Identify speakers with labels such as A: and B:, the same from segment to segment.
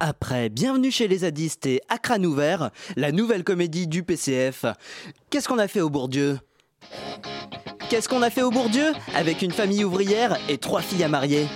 A: Après Bienvenue chez les zadistes et À crâne ouvert, la nouvelle comédie du PCF. Qu'est-ce qu'on a fait au Bourdieu? Qu'est-ce qu'on a fait au Bourdieu? Avec une famille ouvrière et trois filles à marier.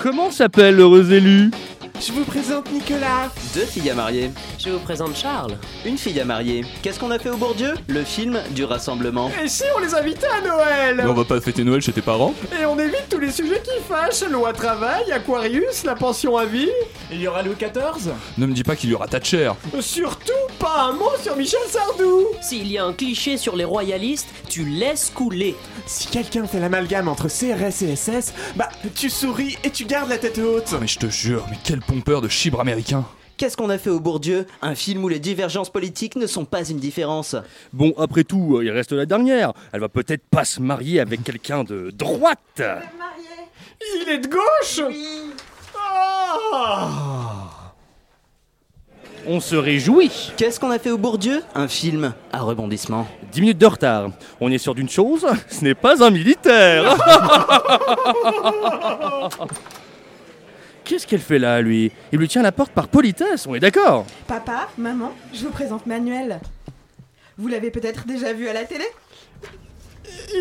B: Comment s'appelle l'heureux élu
C: Je vous présente Nicolas.
A: Deux filles à marier.
D: Je vous présente Charles.
A: Une fille à marier. Qu'est-ce qu'on a fait au Bourdieu? Le film du rassemblement.
C: Et si on les invitait à Noël
B: On va pas fêter Noël chez tes parents
C: Et on évite tous les sujets qui fâchent Loi travail, Aquarius, la pension à vie
E: Il y aura Louis XIV
B: Ne me dis pas qu'il y aura Thatcher.
C: Surtout pas un mot sur Michel Sardou
D: S'il y a un cliché sur les royalistes, tu laisses couler.
C: Si quelqu'un fait l'amalgame entre CRS et SS, bah tu souris et tu gardes la tête haute
B: Mais je te jure, mais quel pompeur de chibre américain
A: Qu'est-ce qu'on a fait au Bourdieu? Un film où les divergences politiques ne sont pas une différence.
F: Bon, après tout, euh, il reste la dernière. Elle va peut-être pas se marier avec quelqu'un de droite.
C: Il est de gauche Ah
F: On se réjouit.
A: Qu'est-ce qu'on a fait au Bourdieu? Un film à rebondissement.
F: 10 minutes de retard. On est sûr d'une chose, ce n'est pas un militaire. Qu'est-ce qu'elle fait là, lui? Il lui tient la porte par politesse, on est d'accord
G: Papa, maman, je vous présente Manuel. Vous l'avez peut-être déjà vu à la télé?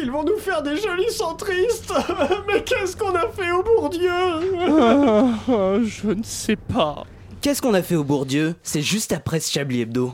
C: Ils vont nous faire des jolis centristes Mais qu'est-ce qu'on a fait au Bourdieu
F: Ah, Je ne sais pas.
A: Qu'est-ce qu'on a fait au Bourdieu C'est juste après ce Chablis Hebdo.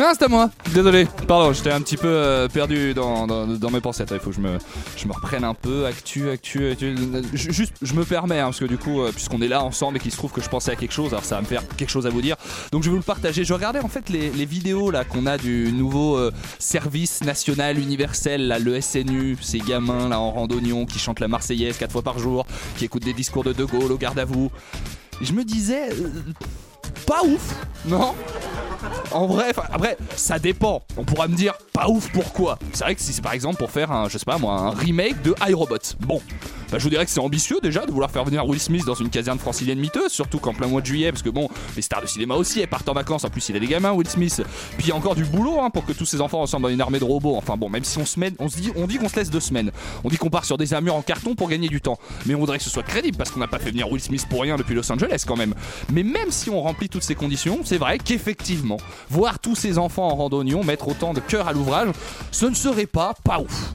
B: Non, c'est à moi. Désolé. Pardon, j'étais un petit peu euh, perdu dans, dans, mes pensées. Il faut que je me, je me reprenne un peu. Actu, actu, actu. Ju- Juste, je me permets, hein, parce que du coup, euh, puisqu'on est là ensemble et qu'il se trouve que je pensais à quelque chose, alors ça va me faire quelque chose à vous dire. Donc je vais vous le partager. Je regardais en fait les, les vidéos là qu'on a du nouveau euh, service national universel, là, le SNU, ces gamins là en randonnion qui chantent la Marseillaise quatre fois par jour, qui écoutent des discours de De Gaulle au garde à vous. Je me disais, pas ouf, non en vrai, après, ça dépend. On pourra me dire, pas ouf, pourquoi C'est vrai que si c'est par exemple pour faire un, je sais pas moi, un remake de iRobot. Bon, bah, je vous dirais que c'est ambitieux déjà de vouloir faire venir Will Smith dans une caserne francilienne miteuse, surtout qu'en plein mois de juillet, parce que bon, les stars de cinéma aussi, elles partent en vacances. En plus, il a des gamins, Will Smith. Puis il y a encore du boulot hein, pour que tous ces enfants ressemblent à une armée de robots. Enfin bon, même si on se met, on se dit, on dit qu'on se laisse deux semaines. On dit qu'on part sur des armures en carton pour gagner du temps. Mais on voudrait que ce soit crédible parce qu'on n'a pas fait venir Will Smith pour rien depuis Los Angeles quand même. Mais même si on remplit toutes ces conditions, c'est vrai qu'effectivement, voir tous ces enfants en randonnion mettre autant de cœur à l'ouvrage, ce ne serait pas pas ouf.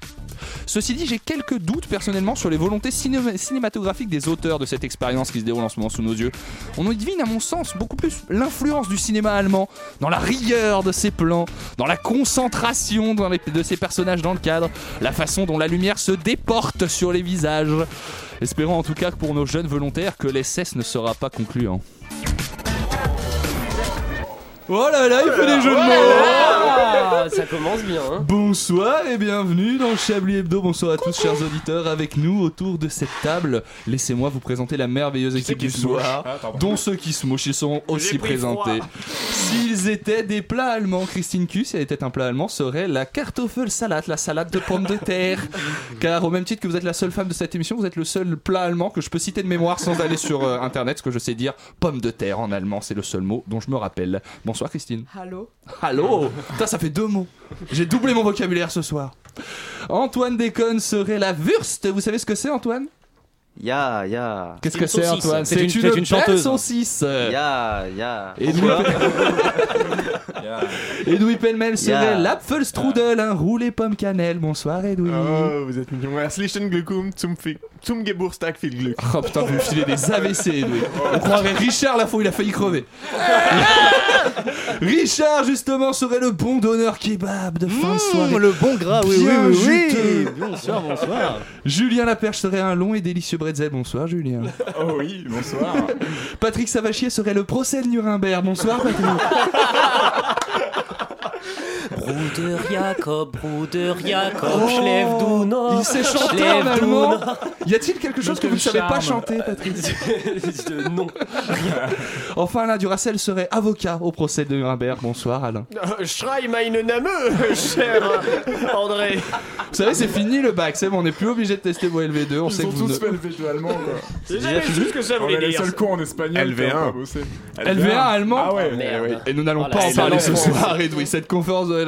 B: Ceci dit, j'ai quelques doutes personnellement sur les volontés cinéma- cinématographiques des auteurs de cette expérience qui se déroule en ce moment sous nos yeux. On y devine, à mon sens, beaucoup plus l'influence du cinéma allemand, dans la rigueur de ses plans, dans la concentration de ses personnages dans le cadre, la façon dont la lumière se déporte sur les visages. Espérons en tout cas pour nos jeunes volontaires que l'essai ne sera pas concluant. Oh là là, il fait des jeux de mots
D: Ah, ça commence bien. Hein.
B: Bonsoir et bienvenue dans Chablis Hebdo. Bonsoir à tous, chers auditeurs, avec nous autour de cette table. Laissez-moi vous présenter la merveilleuse équipe du soir, dont ceux qui se mochent ils sont aussi présentés. S'ils étaient des plats allemands, Christine Q, si elle était un plat allemand, serait la Kartoffelsalat, la salade de pommes de terre. Car au même titre que vous êtes la seule femme de cette émission, vous êtes le seul plat allemand que je peux citer de mémoire sans aller sur euh, internet, parce que je sais dire pomme de terre en allemand, c'est le seul mot dont je me rappelle. Bonsoir Christine.
G: Allô
B: Allô Putain, ça fait deux mots. J'ai doublé mon vocabulaire ce soir. Antoine Déconne serait la Wurst. Vous savez ce que c'est, Antoine?
A: Ya, ya.
B: Qu'est-ce
D: C'est
B: que
D: une
B: c'est. Antoine?
F: C'est une- c'est une
B: belle
F: chanteuse.
B: saucisse.
A: Ya, ya.
B: Edoui, Edoui Pellemel serait l'Apfelstrudel, un roulé pomme cannelle. Bonsoir, Edoui.
C: Oh, vous êtes mignon. Herzlichen Glückwunsch zum, Fi- zum Geburtstag viel Glück.
B: Oh putain, vous me filez des AVC. On croirait Richard la fois où il a failli crever. Richard, justement, serait le bon donneur kebab de fin de soirée.
F: le bon gras, oui,
B: Bien
F: oui, oui, oui. Bonsoir, bonsoir.
B: Julien Laperche serait un long et délicieux bretzel. Bonsoir, Julien.
C: Oh oui, bonsoir.
B: Patrick Savachier serait le procès de Nuremberg. Bonsoir, Patrick.
D: Bruder Jacob, Bruder Jacob,
B: Oh,
D: Schleff du Nord.
B: Il sait chanter en allemand. Y a-t-il quelque chose que vous ne savez pas chanter, Patrick
D: Non.
B: Enfin, Alain Duracel serait avocat au procès de Nuremberg. Bonsoir, Alain.
C: Schrei meine Name, cher André.
B: Vous savez, c'est fini le bac, c'est bon, on n'est plus obligé de tester vos LV2. On sait
E: Ils
B: que
E: ont
B: vous
E: tous
B: ne-
E: fait le V2 allemand quoi.
C: J'ai jamais su ce que ça
E: On
C: voulait
E: est les
C: dire.
E: seuls cons en espagnol.
H: LV1.
E: qui ont pas bossé.
B: LV1 allemand
E: Ah ouais, ouais.
B: Et nous n'allons
D: Oh
B: pas en parler
D: c'est
B: ce soir, Edoui. Cette conférence de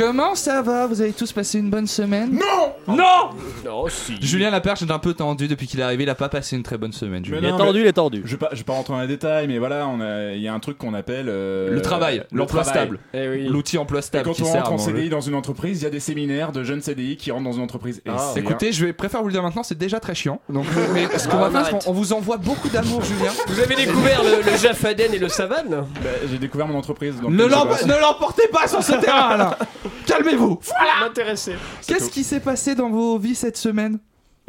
B: Comment ça va? Vous avez tous passé une bonne semaine?
E: Non
B: Non
C: Non, si.
B: Julien Laperche est un peu tendu depuis qu'il est arrivé, il a pas passé une très bonne semaine.
E: Mais
F: Il
B: Julien.
F: est tordu, il est tordu.
E: Je vais pas, je vais pas rentrer dans les détails, mais voilà, on a- il y a un truc qu'on appelle euh,
B: Le travail,
E: le
B: l'emploi
E: travail.
B: stable.
C: Eh oui.
B: L'outil emploi
E: Et
B: stable
E: quand
B: qui
E: on
B: sert
E: rentre
B: à
E: en
B: manger.
E: CDI dans une entreprise, il y a des séminaires de jeunes CDI qui rentrent dans une entreprise. Et
C: Ah.
E: c'est
B: Écoutez, je vais préfère vous le dire maintenant, c'est déjà très chiant. Donc, mais ce qu'on
D: Ah,
B: va
D: on
B: faire, c'est
D: arrête.
B: qu'on on vous envoie beaucoup d'amour, Julien.
C: Vous avez découvert le, le Jaffaden et le Savane
E: Bah, j'ai découvert mon entreprise.
B: Ne l'em- ne l'emportez pas sur ce terrain, Alain. Calmez-vous.
C: M'intéresser.
B: Qu'est-ce qui s'est passé dans vos vies cette semaine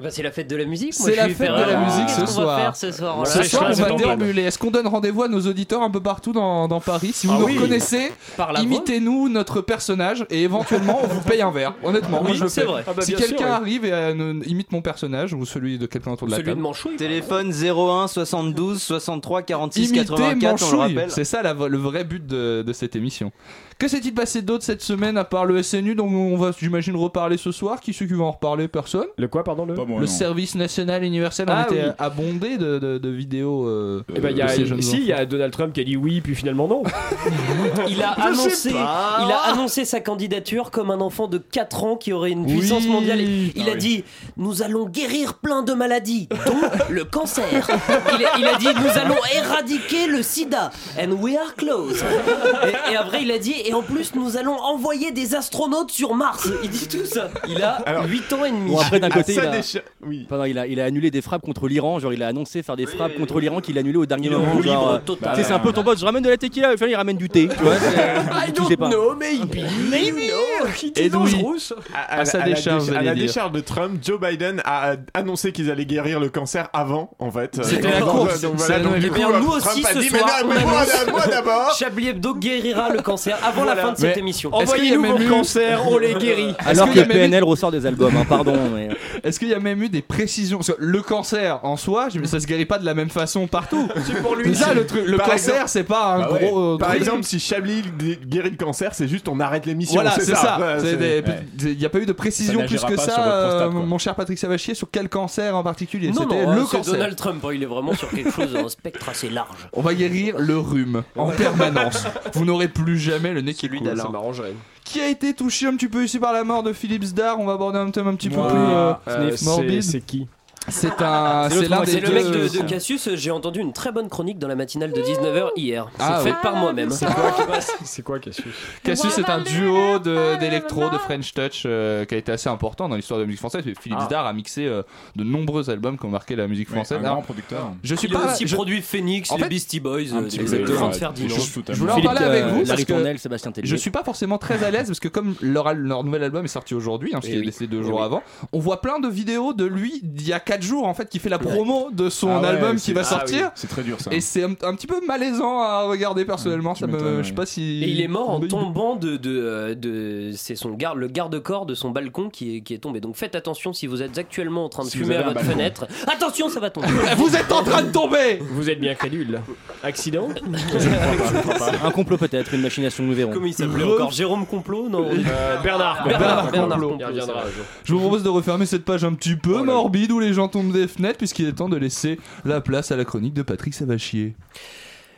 D: Bah, c'est la fête de la musique.
B: C'est la fête de la musique ce soir.
D: faire ce soir
C: Voilà.
B: Ce on va déambuler. Est-ce qu'on donne rendez-vous à nos auditeurs un peu partout dans, dans Paris Si vous
C: Ah
B: nous
C: oui.
B: reconnaissez, imitez-nous notre personnage et éventuellement on vous paye un verre. Honnêtement, moi
D: Oui,
B: je le
D: c'est
B: fais.
D: vrai.
C: Ah bah,
B: si quelqu'un
C: oui.
B: arrive et euh, imite mon personnage ou celui de quelqu'un autour de la
D: Celui de
B: table.
D: Manchouille.
A: Téléphone 01 72 63 46
B: Imiter
A: 84, on le
B: Manchouille.
A: rappelle.
B: C'est ça la- le vrai but de, de cette émission. Que s'est-il passé d'autre cette semaine à part le SNU dont on va, j'imagine, reparler ce soir? Qui c'est qui va en reparler? Personne?
C: Le quoi, pardon le
E: Pas moi,
B: Le service national universel, on
C: Ah
B: était
C: oui.
B: abondé de, de- de vidéos. euh,
C: Eh ben, il y
B: de
C: a,
B: ces jeunes
C: si, il y a Donald Trump qui a dit oui, puis finalement non.
D: Il a annoncé,
C: pas.
D: il a annoncé sa candidature comme un enfant de 4 ans qui aurait une puissance
B: Oui.
D: mondiale. Il
E: Ah
D: a
E: oui.
D: dit Nous allons guérir plein de maladies, dont le cancer. Il a, il a dit Nous allons éradiquer le sida. And we are close. Et, et après, il a dit Et en plus, nous allons envoyer des astronautes sur Mars. Il dit tout ça. Il a
F: Alors-
D: 8 ans et demi.
F: Bon, après, d'un côté, il a...
H: Oui.
F: Pardon, il, a, il a annulé des frappes contre l'Iran. Genre, il a annoncé faire des frappes
D: oui,
F: contre
D: oui.
F: l'Iran qu'il a annulé au dernier moment.
D: en
F: Genre, euh,
D: total.
F: tu sais, c'est un peu ton pote. Je ramène de la tequila. Il ramène du thé. Tu vois,
C: I don't
F: pas.
C: know, maybe. Maybe.
B: Edoui.
C: dangerous.
H: À,
B: À sa décharge,
H: à la décharge de Trump, Joe Biden a annoncé qu'ils allaient guérir le cancer avant, en fait.
B: C'était la course.
D: nous aussi, ce soir,
H: moi d'abord.
D: Chablis Hebdo guérira le cancer avant la
C: Voilà.
D: fin de cette
B: Mais-
D: émission.
C: Envoyez-nous vos cancers, on les guérit.
F: Alors que PNL ressort des albums. hein, pardon. mais-
B: Est-ce qu'il y a même eu des précisions Parce que le cancer en soi, je- ça se guérit pas de la même façon partout.
H: C'est pour lui.
B: Ça le truc. Le cancer,
H: exemple-
B: c'est pas un
E: Bah ouais.
B: gros. euh,
H: Par exemple, si Chablis guérit le cancer, c'est juste on arrête l'émission.
B: Voilà, c'est ça. Il n'y a pas eu de précision plus que ça, euh, mon cher Patrick Savachier, sur quel cancer en particulier
D: Non,
B: C'était le cancer.
D: Donald Trump, hein, il est vraiment sur quelque chose, un spectre assez large.
B: On va guérir le rhume en permanence. Vous n'aurez plus jamais le nez qui coule.
C: Ça m'arrangerait.
B: Qui a été touché un petit peu ici par la mort de Philippe Zdar? On va aborder un thème un petit peu plus euh,
C: Euh,
B: morbide.
C: C'est qui?
B: C'est un,
F: C'est
B: c'est
F: l'autre
B: l'un
F: moitié.
B: des
D: C'est le
B: deux.
D: mec de, de Cassius, j'ai entendu une très bonne chronique dans la matinale de 19h hier. C'est
B: Ah,
D: fait
B: ouais.
D: par moi-même.
C: C'est quoi, c'est Cassius?
B: Cassius c'est un duo de- d'électro, de, French Touch euh, qui a été assez important dans l'histoire de la musique française. Philippe
C: Ah.
B: Zdar a mixé euh, de nombreux albums qui ont marqué la musique
E: Ouais,
B: française.
E: un
B: Alors,
E: grand producteur.
B: je suis
D: Il a
B: pas.
D: aussi
B: je-
D: produit Phoenix,
B: En
D: les Beastie Boys,
E: Un
D: euh,
E: ouais, totalement-
B: Je voulais en parler avec
F: euh,
B: vous parce
F: Larry
B: que
F: Sébastien
B: je suis pas forcément très à l'aise parce que comme leur, nouvel album est sorti aujourd'hui, hein, parce
D: Eh
B: qu'il est décédé deux
D: Eh
B: jours avant, on voit plein de vidéos de lui d'il y a 4 jours en fait qui fait la promo de son
E: Ah ouais,
B: album qui va
E: ah
B: sortir.
E: oui, C'est très dur ça.
B: Et c'est un, un petit peu malaisant à regarder personnellement.
E: tu
B: ça me, je sais pas si.
D: Et il est mort en tombant de, de, euh, de c'est son garde, le garde-corps de son balcon qui est, qui est tombé. Donc faites attention si vous êtes actuellement en train de
E: Si
D: fumer à votre fenêtre. Attention, ça va tomber.
B: Vous êtes en train de tomber
C: Vous êtes bien crédule. Accident
F: Un complot peut-être, une machination, nous verrons.
D: Comment il s'appelait
B: Re-
D: encore? Jérôme Complot? Non.
C: Euh, Bernard.
D: Bernard, Bernard
B: Complot.
D: Complot, vrai.
B: Je vous propose de refermer cette page un petit peu
C: Oh
B: morbide où les gens tombent des fenêtres puisqu'il est temps de laisser la place à la chronique de Patrick Savachier.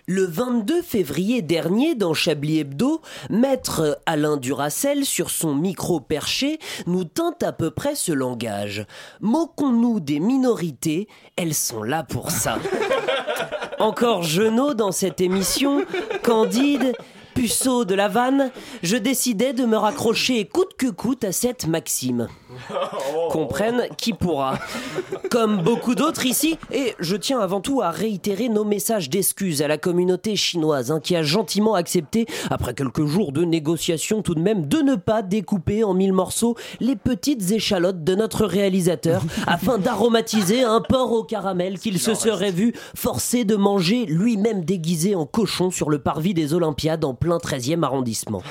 D: Le 22 février dernier, dans Chablis Hebdo, maître Alain Duracel, sur son micro perché, nous tint à peu près ce langage. Moquons-nous des minorités, elles sont là pour ça. Encore Genot dans cette émission, Candide, puceau de la vanne, je décidai de me raccrocher coûte que coûte à cette maxime. Comprenne qui pourra. Comme beaucoup d'autres ici, et je tiens avant tout à réitérer nos messages d'excuses à la communauté chinoise hein, qui a gentiment accepté, après quelques jours de négociations tout de même, de ne pas découper en mille morceaux les petites échalotes de notre réalisateur afin d'aromatiser un porc au caramel qu'il se serait vu forcé de manger lui-même déguisé en cochon sur le parvis des Olympiades en plein 13e arrondissement.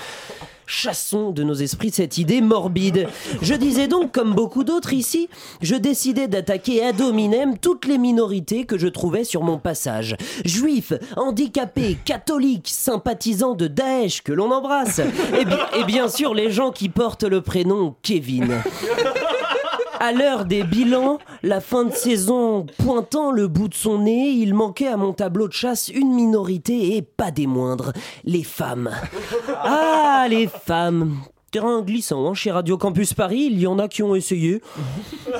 D: Chassons de nos esprits cette idée morbide. Je disais donc, comme beaucoup d'autres ici, je décidais d'attaquer ad hominem toutes les minorités que je trouvais sur mon passage. Juifs, handicapés, catholiques, sympathisants de Daesh que l'on embrasse. Et, bi- et bien sûr les gens qui portent le prénom Kevin. À l'heure des bilans, la fin de saison pointant le bout de son nez, il manquait à mon tableau de chasse une minorité et pas des moindres, les femmes. Ah, les femmes Terrain glissant hein, chez Radio Campus Paris, il y en a qui ont essayé.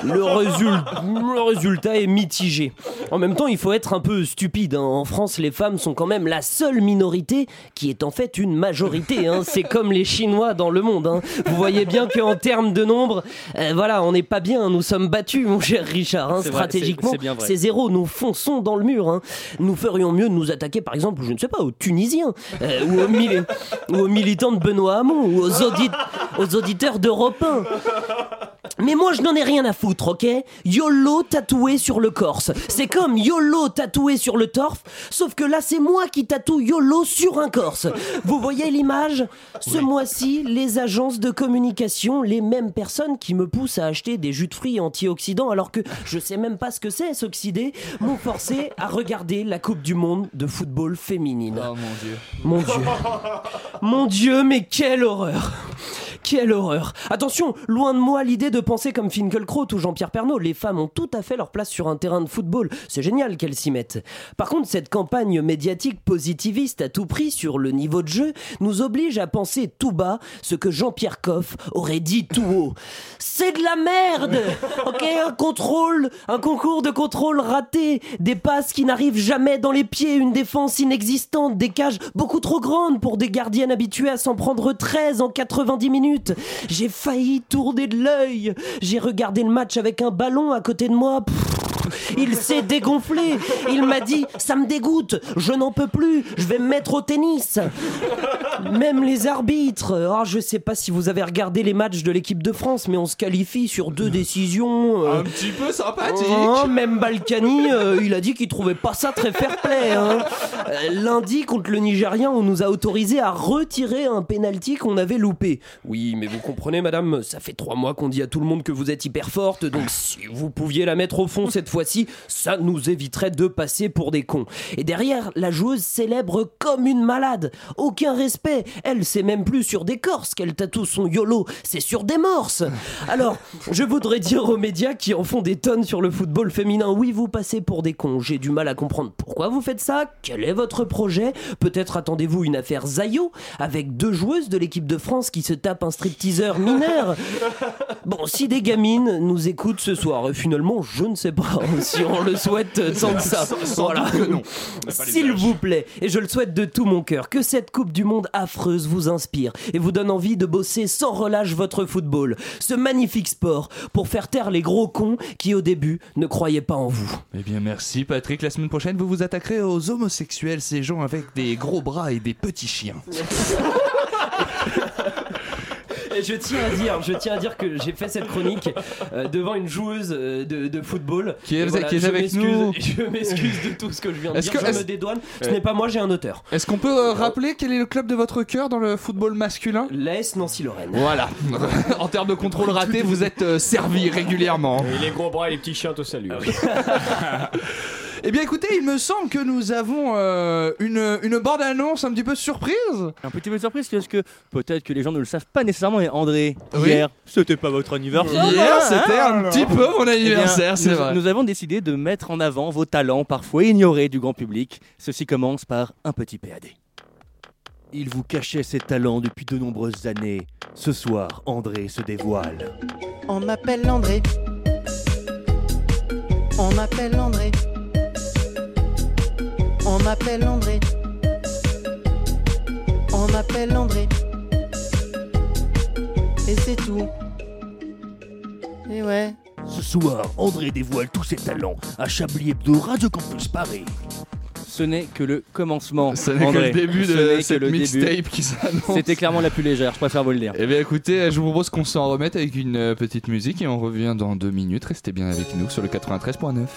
D: Le, résul- le résultat est mitigé. En même temps, il faut être un peu stupide. hein. En France, les femmes sont quand même la seule minorité qui est en fait une majorité. hein. C'est comme les Chinois dans le monde. Vous voyez bien qu'en termes de nombre, euh, voilà, on n'est pas bien. Nous sommes battus, mon cher Richard.
F: vrai,
D: Stratégiquement,
F: c'est-
D: zéro. Nous fonçons dans le mur. Nous ferions mieux de nous attaquer, par exemple, je ne sais pas, aux Tunisiens euh, ou, aux mili- ou aux militants de Benoît Hamon ou aux, audit- aux auditeurs d'Europe 1. Mais moi, je n'en ai rien à foutre, ok? YOLO tatoué sur le corse. C'est comme YOLO tatoué sur le torf, sauf que là, c'est moi qui tatoue YOLO sur un corse. Vous voyez l'image? Ce mois-ci, les agences de communication, les mêmes personnes qui me poussent à acheter des jus de fruits antioxydants alors que je sais même pas ce que c'est, s'oxyder, m'ont forcé à regarder la Coupe du Monde de football féminine.
B: Oh mon dieu.
D: Mon Dieu. Mon Dieu, mais quelle horreur quelle horreur Attention, loin de moi l'idée de penser comme Finkelkraut ou Jean-Pierre Pernaut. Les femmes ont tout à fait leur place sur un terrain de football. C'est génial qu'elles s'y mettent. Par contre, cette campagne médiatique positiviste à tout prix sur le niveau de jeu nous oblige à penser tout bas ce que Jean-Pierre Coff aurait dit tout haut. C'est de la merde Ok, un contrôle, un concours de contrôle raté, des passes qui n'arrivent jamais dans les pieds, une défense inexistante, des cages beaucoup trop grandes pour des gardiennes habituées à s'en prendre 13 en 90 minutes. J'ai failli tourner de l'œil. J'ai regardé le match avec un ballon à côté de moi. Il s'est dégonflé. Il m'a dit Ça me dégoûte, je n'en peux plus, je vais me mettre au tennis. Même les arbitres. Ah, je sais pas si vous avez regardé les matchs de l'équipe de France, mais on se qualifie sur deux décisions. euh,
B: Un petit peu sympathique.
D: Hein, même Balkany, euh, il a dit qu'il trouvait pas ça très fair-play. hein. Euh, lundi, contre le Nigérien, on nous a autorisé à retirer un penalty qu'on avait loupé. Oui, mais vous comprenez, madame, ça fait trois mois qu'on dit à tout le monde que vous êtes hyper forte, donc si vous pouviez la mettre au fond cette fois-ci, ça nous éviterait de passer pour des cons. Et derrière, la joueuse célèbre comme une malade. Aucun respect. Elle, c'est même plus sur des corses qu'elle tatoue son YOLO, c'est sur des morses. Alors, je voudrais dire aux médias qui en font des tonnes sur le football féminin, oui, vous passez pour des cons. J'ai du mal à comprendre pourquoi vous faites ça. Quel est votre projet? Peut-être attendez-vous une affaire Zayo avec deux joueuses de l'équipe de France qui se tapent un stripteaseur mineur. Bon, si des gamines nous écoutent ce soir, et finalement, je ne sais pas si on le souhaite tant que ça. Voilà. S'il vous plaît, et je le souhaite de tout mon cœur, que cette Coupe du Monde affreuse vous inspire et vous donne envie de bosser sans relâche votre football, ce magnifique sport, pour faire taire les gros cons qui au début ne croyaient pas en vous.
B: Eh bien merci Patrick, la semaine prochaine vous vous attaquerez aux homosexuels, ces gens avec des gros bras et des petits chiens.
D: Je tiens à dire, je tiens à dire que j'ai fait cette chronique euh, devant une joueuse euh, de, de football.
B: Qui est-
D: Et
B: qui est
D: je
B: avec
D: m'excuse-
B: nous.
D: Je m'excuse de tout ce que je viens de
B: Est-ce
D: dire.
B: que-
D: je
B: est-ce-
D: me dédouane. Ce n'est pas moi, j'ai un auteur.
B: Est-ce qu'on peut euh, rappeler quel est le club de votre cœur dans le football masculin?
D: L'AS Nancy-Lorraine.
B: Voilà. en termes de contrôle raté, vous êtes euh, servi régulièrement.
C: Et les gros bras et les petits chiens te saluent.
B: Eh bien écoutez, il me semble que nous avons euh, une, une bande-annonce un petit peu surprise.
F: Un petit peu de surprise parce que peut-être que les gens ne le savent pas nécessairement. Et André,
B: Oui.
F: hier, c'était pas votre anniversaire.
B: Hier, c'était
F: hein
B: un petit peu mon
F: Eh bien,
B: anniversaire, c'est
F: nous,
B: vrai.
F: Nous avons décidé de mettre en avant vos talents parfois ignorés du grand public. Ceci commence par un petit PAD. Il vous cachait ses talents depuis de nombreuses années. Ce soir, André se dévoile.
A: On m'appelle André. On m'appelle André. On m'appelle André. On m'appelle André. Et c'est tout. Et ouais.
F: Ce soir, André dévoile tous ses talents à Chablis Hebdo Radio Campus Paris.
I: Ce n'est que le commencement.
B: Ce n'est que le début de cette mixtape qui s'annonce.
I: C'était clairement la plus légère, je préfère vous le dire.
B: Eh bien écoutez, je vous propose qu'on s'en remette avec une euh, petite musique et on revient dans deux minutes. Restez bien avec nous sur le 93.9.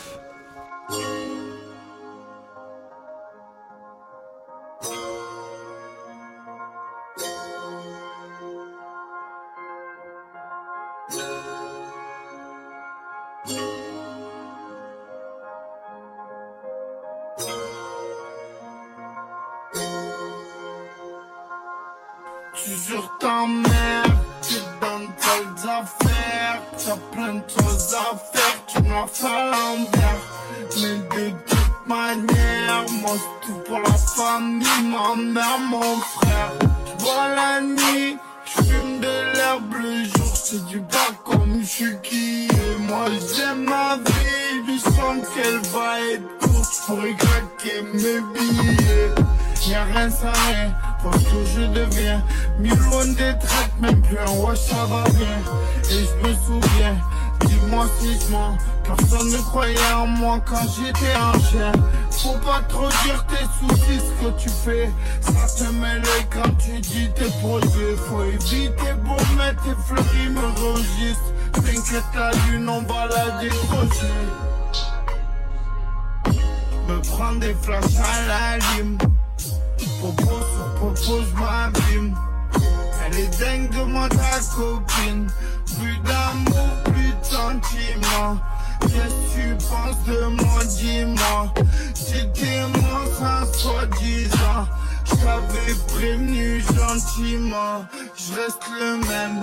J: J't'avais prévenu gentiment. J'reste le même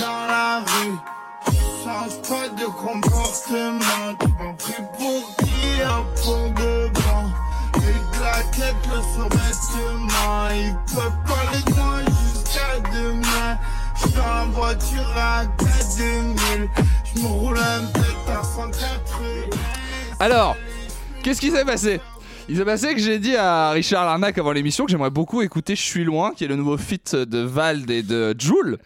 J: dans la rue. Change pas de comportement. Tu m'as pris pour qui, hein, pour de bon. Les claquettes, le survêtement. Ils peuvent parler de moi jusqu'à demain. J'suis la voiture à 4000. J'me roule un peu à 180.
B: Alors, qu'est-ce qui s'est passé? Il s'est passé que j'ai dit à Richard Larnac avant l'émission que j'aimerais beaucoup écouter Je suis loin, qui est le nouveau feat de Vald et de Joule.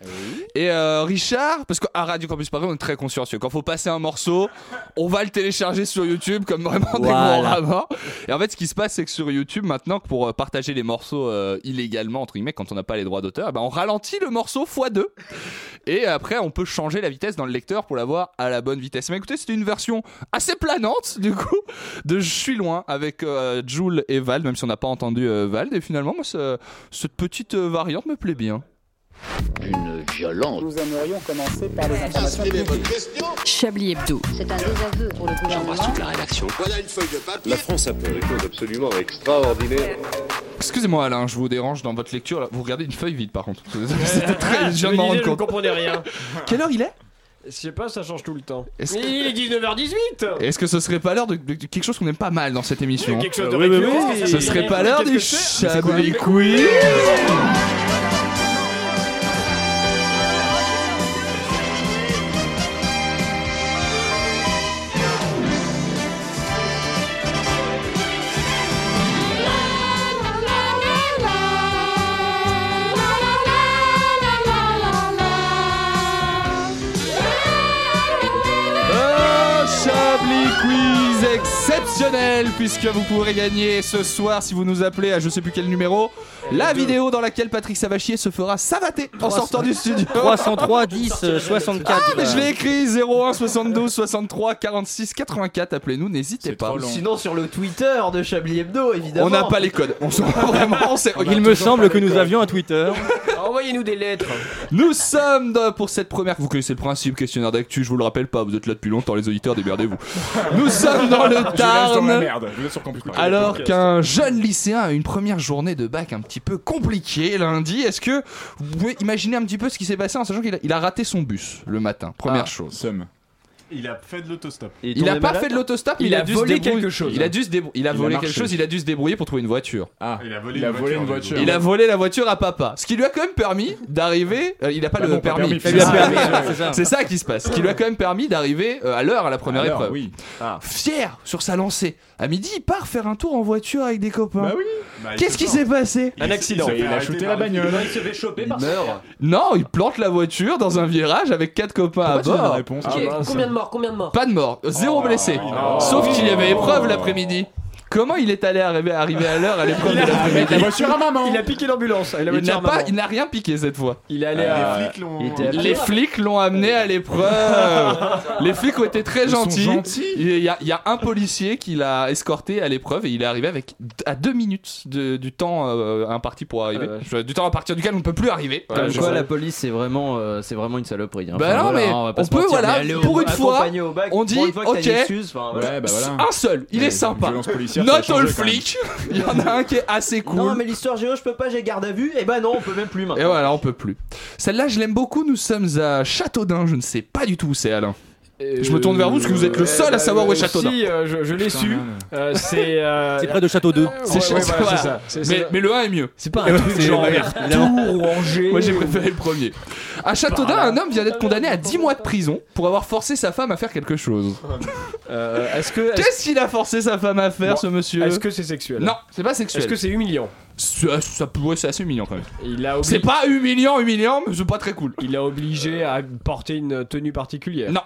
B: Et euh, Richard, parce qu'à Radio Campus Paris, on est très consciencieux. Quand faut passer un morceau, on va le télécharger sur YouTube comme vraiment des
I: Voilà.
B: gros ramas. Et en fait, ce qui se passe, c'est que sur YouTube, maintenant, pour euh, partager les morceaux euh, illégalement, entre guillemets, quand on n'a pas les droits d'auteur, eh ben, on ralentit le morceau x2. Et après, on peut changer la vitesse dans le lecteur pour l'avoir à la bonne vitesse. Mais écoutez, c'était une version assez planante, du coup, de Je suis loin avec euh, Joule et Vald, même si on n'a pas entendu euh, Vald. Et finalement, moi, ce- cette petite euh, variante me plaît bien.
K: Une violence.
L: Nous aimerions commencer par les informations.
M: Chablis Hebdo.
N: C'est un désaveu pour le gouvernement.
K: la rédaction.
O: Voilà une feuille de papier. La France a fait des choses absolument extraordinaires.
B: Excusez-moi Alain, je vous dérange dans votre lecture. là. Vous regardez une feuille vide par contre. C'était très. Je viens de m'en rendre
C: Je ne
B: compte.
C: comprenais rien.
B: Quelle heure il est?
C: Je sais pas, ça change tout le temps.
B: Est-ce
C: Mais
B: que-
C: il est 19h18
B: Est-ce que ce serait pas l'heure de, de- de quelque chose qu'on n'aime pas mal dans cette émission
C: Oui, quelque chose de
B: Oui, oui,
C: récurrent.
B: oui.
C: Qu'est-ce
B: Ce serait pas l'heure
C: Qu'est-ce
B: du
C: que c'est
B: Chablis Quiz Quiz exceptionnel puisque vous pourrez gagner ce soir si vous nous appelez à je sais plus quel numéro la vidéo dans laquelle Patrick Savachier se fera savater en sortant du studio
I: 303 10 euh, 64.
B: Ah mais je l'ai écrit 01 72 63 46 84 appelez-nous n'hésitez pas
A: Sinon sur le Twitter de Chablis Hebdo, évidemment.
B: on n'a pas les codes on vraiment on sait-
I: Il me semble que nous avions un Twitter.
C: Envoyez-nous des lettres.
B: Nous sommes dans- pour cette première. Vous connaissez le principe, questionnaire d'actu, je vous le rappelle pas, vous êtes là depuis longtemps, les auditeurs, démerdez-vous. Nous sommes dans le
E: Je laisse dans la
B: Tarn.
E: merde. Je laisse sur campus Paris.
B: Alors qu'un jeune lycéen a une première journée de bac un petit peu compliquée lundi, est-ce que vous pouvez imaginer un petit peu ce qui s'est passé en sachant qu'il a, il a raté son bus le matin? Première
E: Ah,
B: chose.
E: Somme.
H: Il a fait de l'autostop.
B: Il a pas fait de l'autostop, mais
C: Il a
B: dû se
C: volé
B: débrouiller-
C: quelque chose.
B: Il a dû se débrou- il a
E: Il a
B: volé quelque chose, il a dû se débrouiller pour trouver une voiture.
E: Ah,
H: Il a volé
E: il a
H: une
E: volé une
H: voiture.
B: Il a volé la voiture à papa. Ce qui lui a quand même permis d'arriver. euh, il a pas
E: Bah
B: le
E: pas
B: permis.
E: permis,
B: C'est
E: il
B: ça.
I: c'est
B: qui se passe. Ce qui lui a quand même permis d'arriver euh, à l'heure à la première
E: Alors,
B: épreuve.
E: oui.
B: Fier sur sa lancée. À midi, il part faire un tour en voiture avec des copains.
E: Bah oui.
H: Bah,
B: Qu'est-ce qui s'est passé
C: Un accident.
E: Il a shooté la bagnole.
D: Il se fait choper par
A: Meurt.
B: Non, il plante la voiture dans un virage avec quatre copains à
E: Pourquoi
B: bord.
E: réponse
C: Ah.
D: Combien de morts Combien de morts?
B: Pas de mort, zéro
E: Oh,
B: blessé.
E: non.
B: Sauf qu'il y avait épreuve l'après-midi. Comment il est allé arriver, arriver à l'heure à l'épreuve de
E: Avec la
B: l'après-midi
E: voiture à maman.
C: Il a piqué l'ambulance. Il,
B: n'a pas, il n'a rien piqué cette fois.
C: Il est allé
H: Les
C: à.
H: flics l'ont.
F: il était
B: Les flics l'ont amené à l'épreuve. Les flics ont été très
E: Ils sont
B: gentils.
E: gentils.
B: Il y, a, il y a un policier qui l'a escorté à l'épreuve et il est arrivé avec à deux minutes de- du temps euh, imparti pour arriver.
C: Euh.
B: Du temps à partir duquel on ne peut plus arriver.
F: Comme quoi la police c'est vraiment euh, c'est vraiment une saloperie. hein.
B: Bah
F: Enfin,
B: non,
F: voilà,
B: mais
F: hein, va pas
B: on
F: se
B: peut,
F: mentir,
B: voilà,
F: mais aller au-
B: pour une fois,
F: accompagner au bac,
B: on
F: pour
B: dit,
F: une fois que t'as
B: ok.
F: une excuse, enfin, voilà.
E: Ouais, bah voilà.
B: Un seul, il est sympa.
E: Violence
B: Not all flic. Il y en a un qui est assez cool.
F: Non mais l'histoire géo je peux pas j'ai garde à vue et bah non on peut même plus
B: Et
F: maintenant.
B: voilà, on peut plus. Celle-là, je l'aime beaucoup. Nous sommes à Châteaudun. Je ne sais pas du tout où c'est, Alain. Je me tourne vers vous parce que vous êtes le seul à savoir où est Châteaudun.
C: Si, euh, je, je l'ai su. Euh, c'est. euh,
I: près de Château 2.
C: ouais,
B: C'est
C: ouais, voilà, ça. C'est-
B: Mais, le 1 est mieux.
I: C'est pas un truc genre.
C: Tours ou Angers.
B: Moi j'ai préféré le premier. À Châteaudun, un homme vient d'être condamné à 10 mois de prison pour avoir forcé sa femme à faire quelque chose.
C: Euh, Est-ce que. Est-ce
B: Qu'est-ce qu'il a forcé sa femme à faire,
C: Bon,
B: ce monsieur
C: est-ce que c'est sexuel
B: Non, c'est pas sexuel.
C: Est-ce que c'est humiliant
B: ça, ouais, c'est assez humiliant quand même.
C: Il a, obli-
B: C'est pas humiliant, humiliant, mais c'est pas très cool.
C: il a obligé à porter une tenue particulière.
B: Non,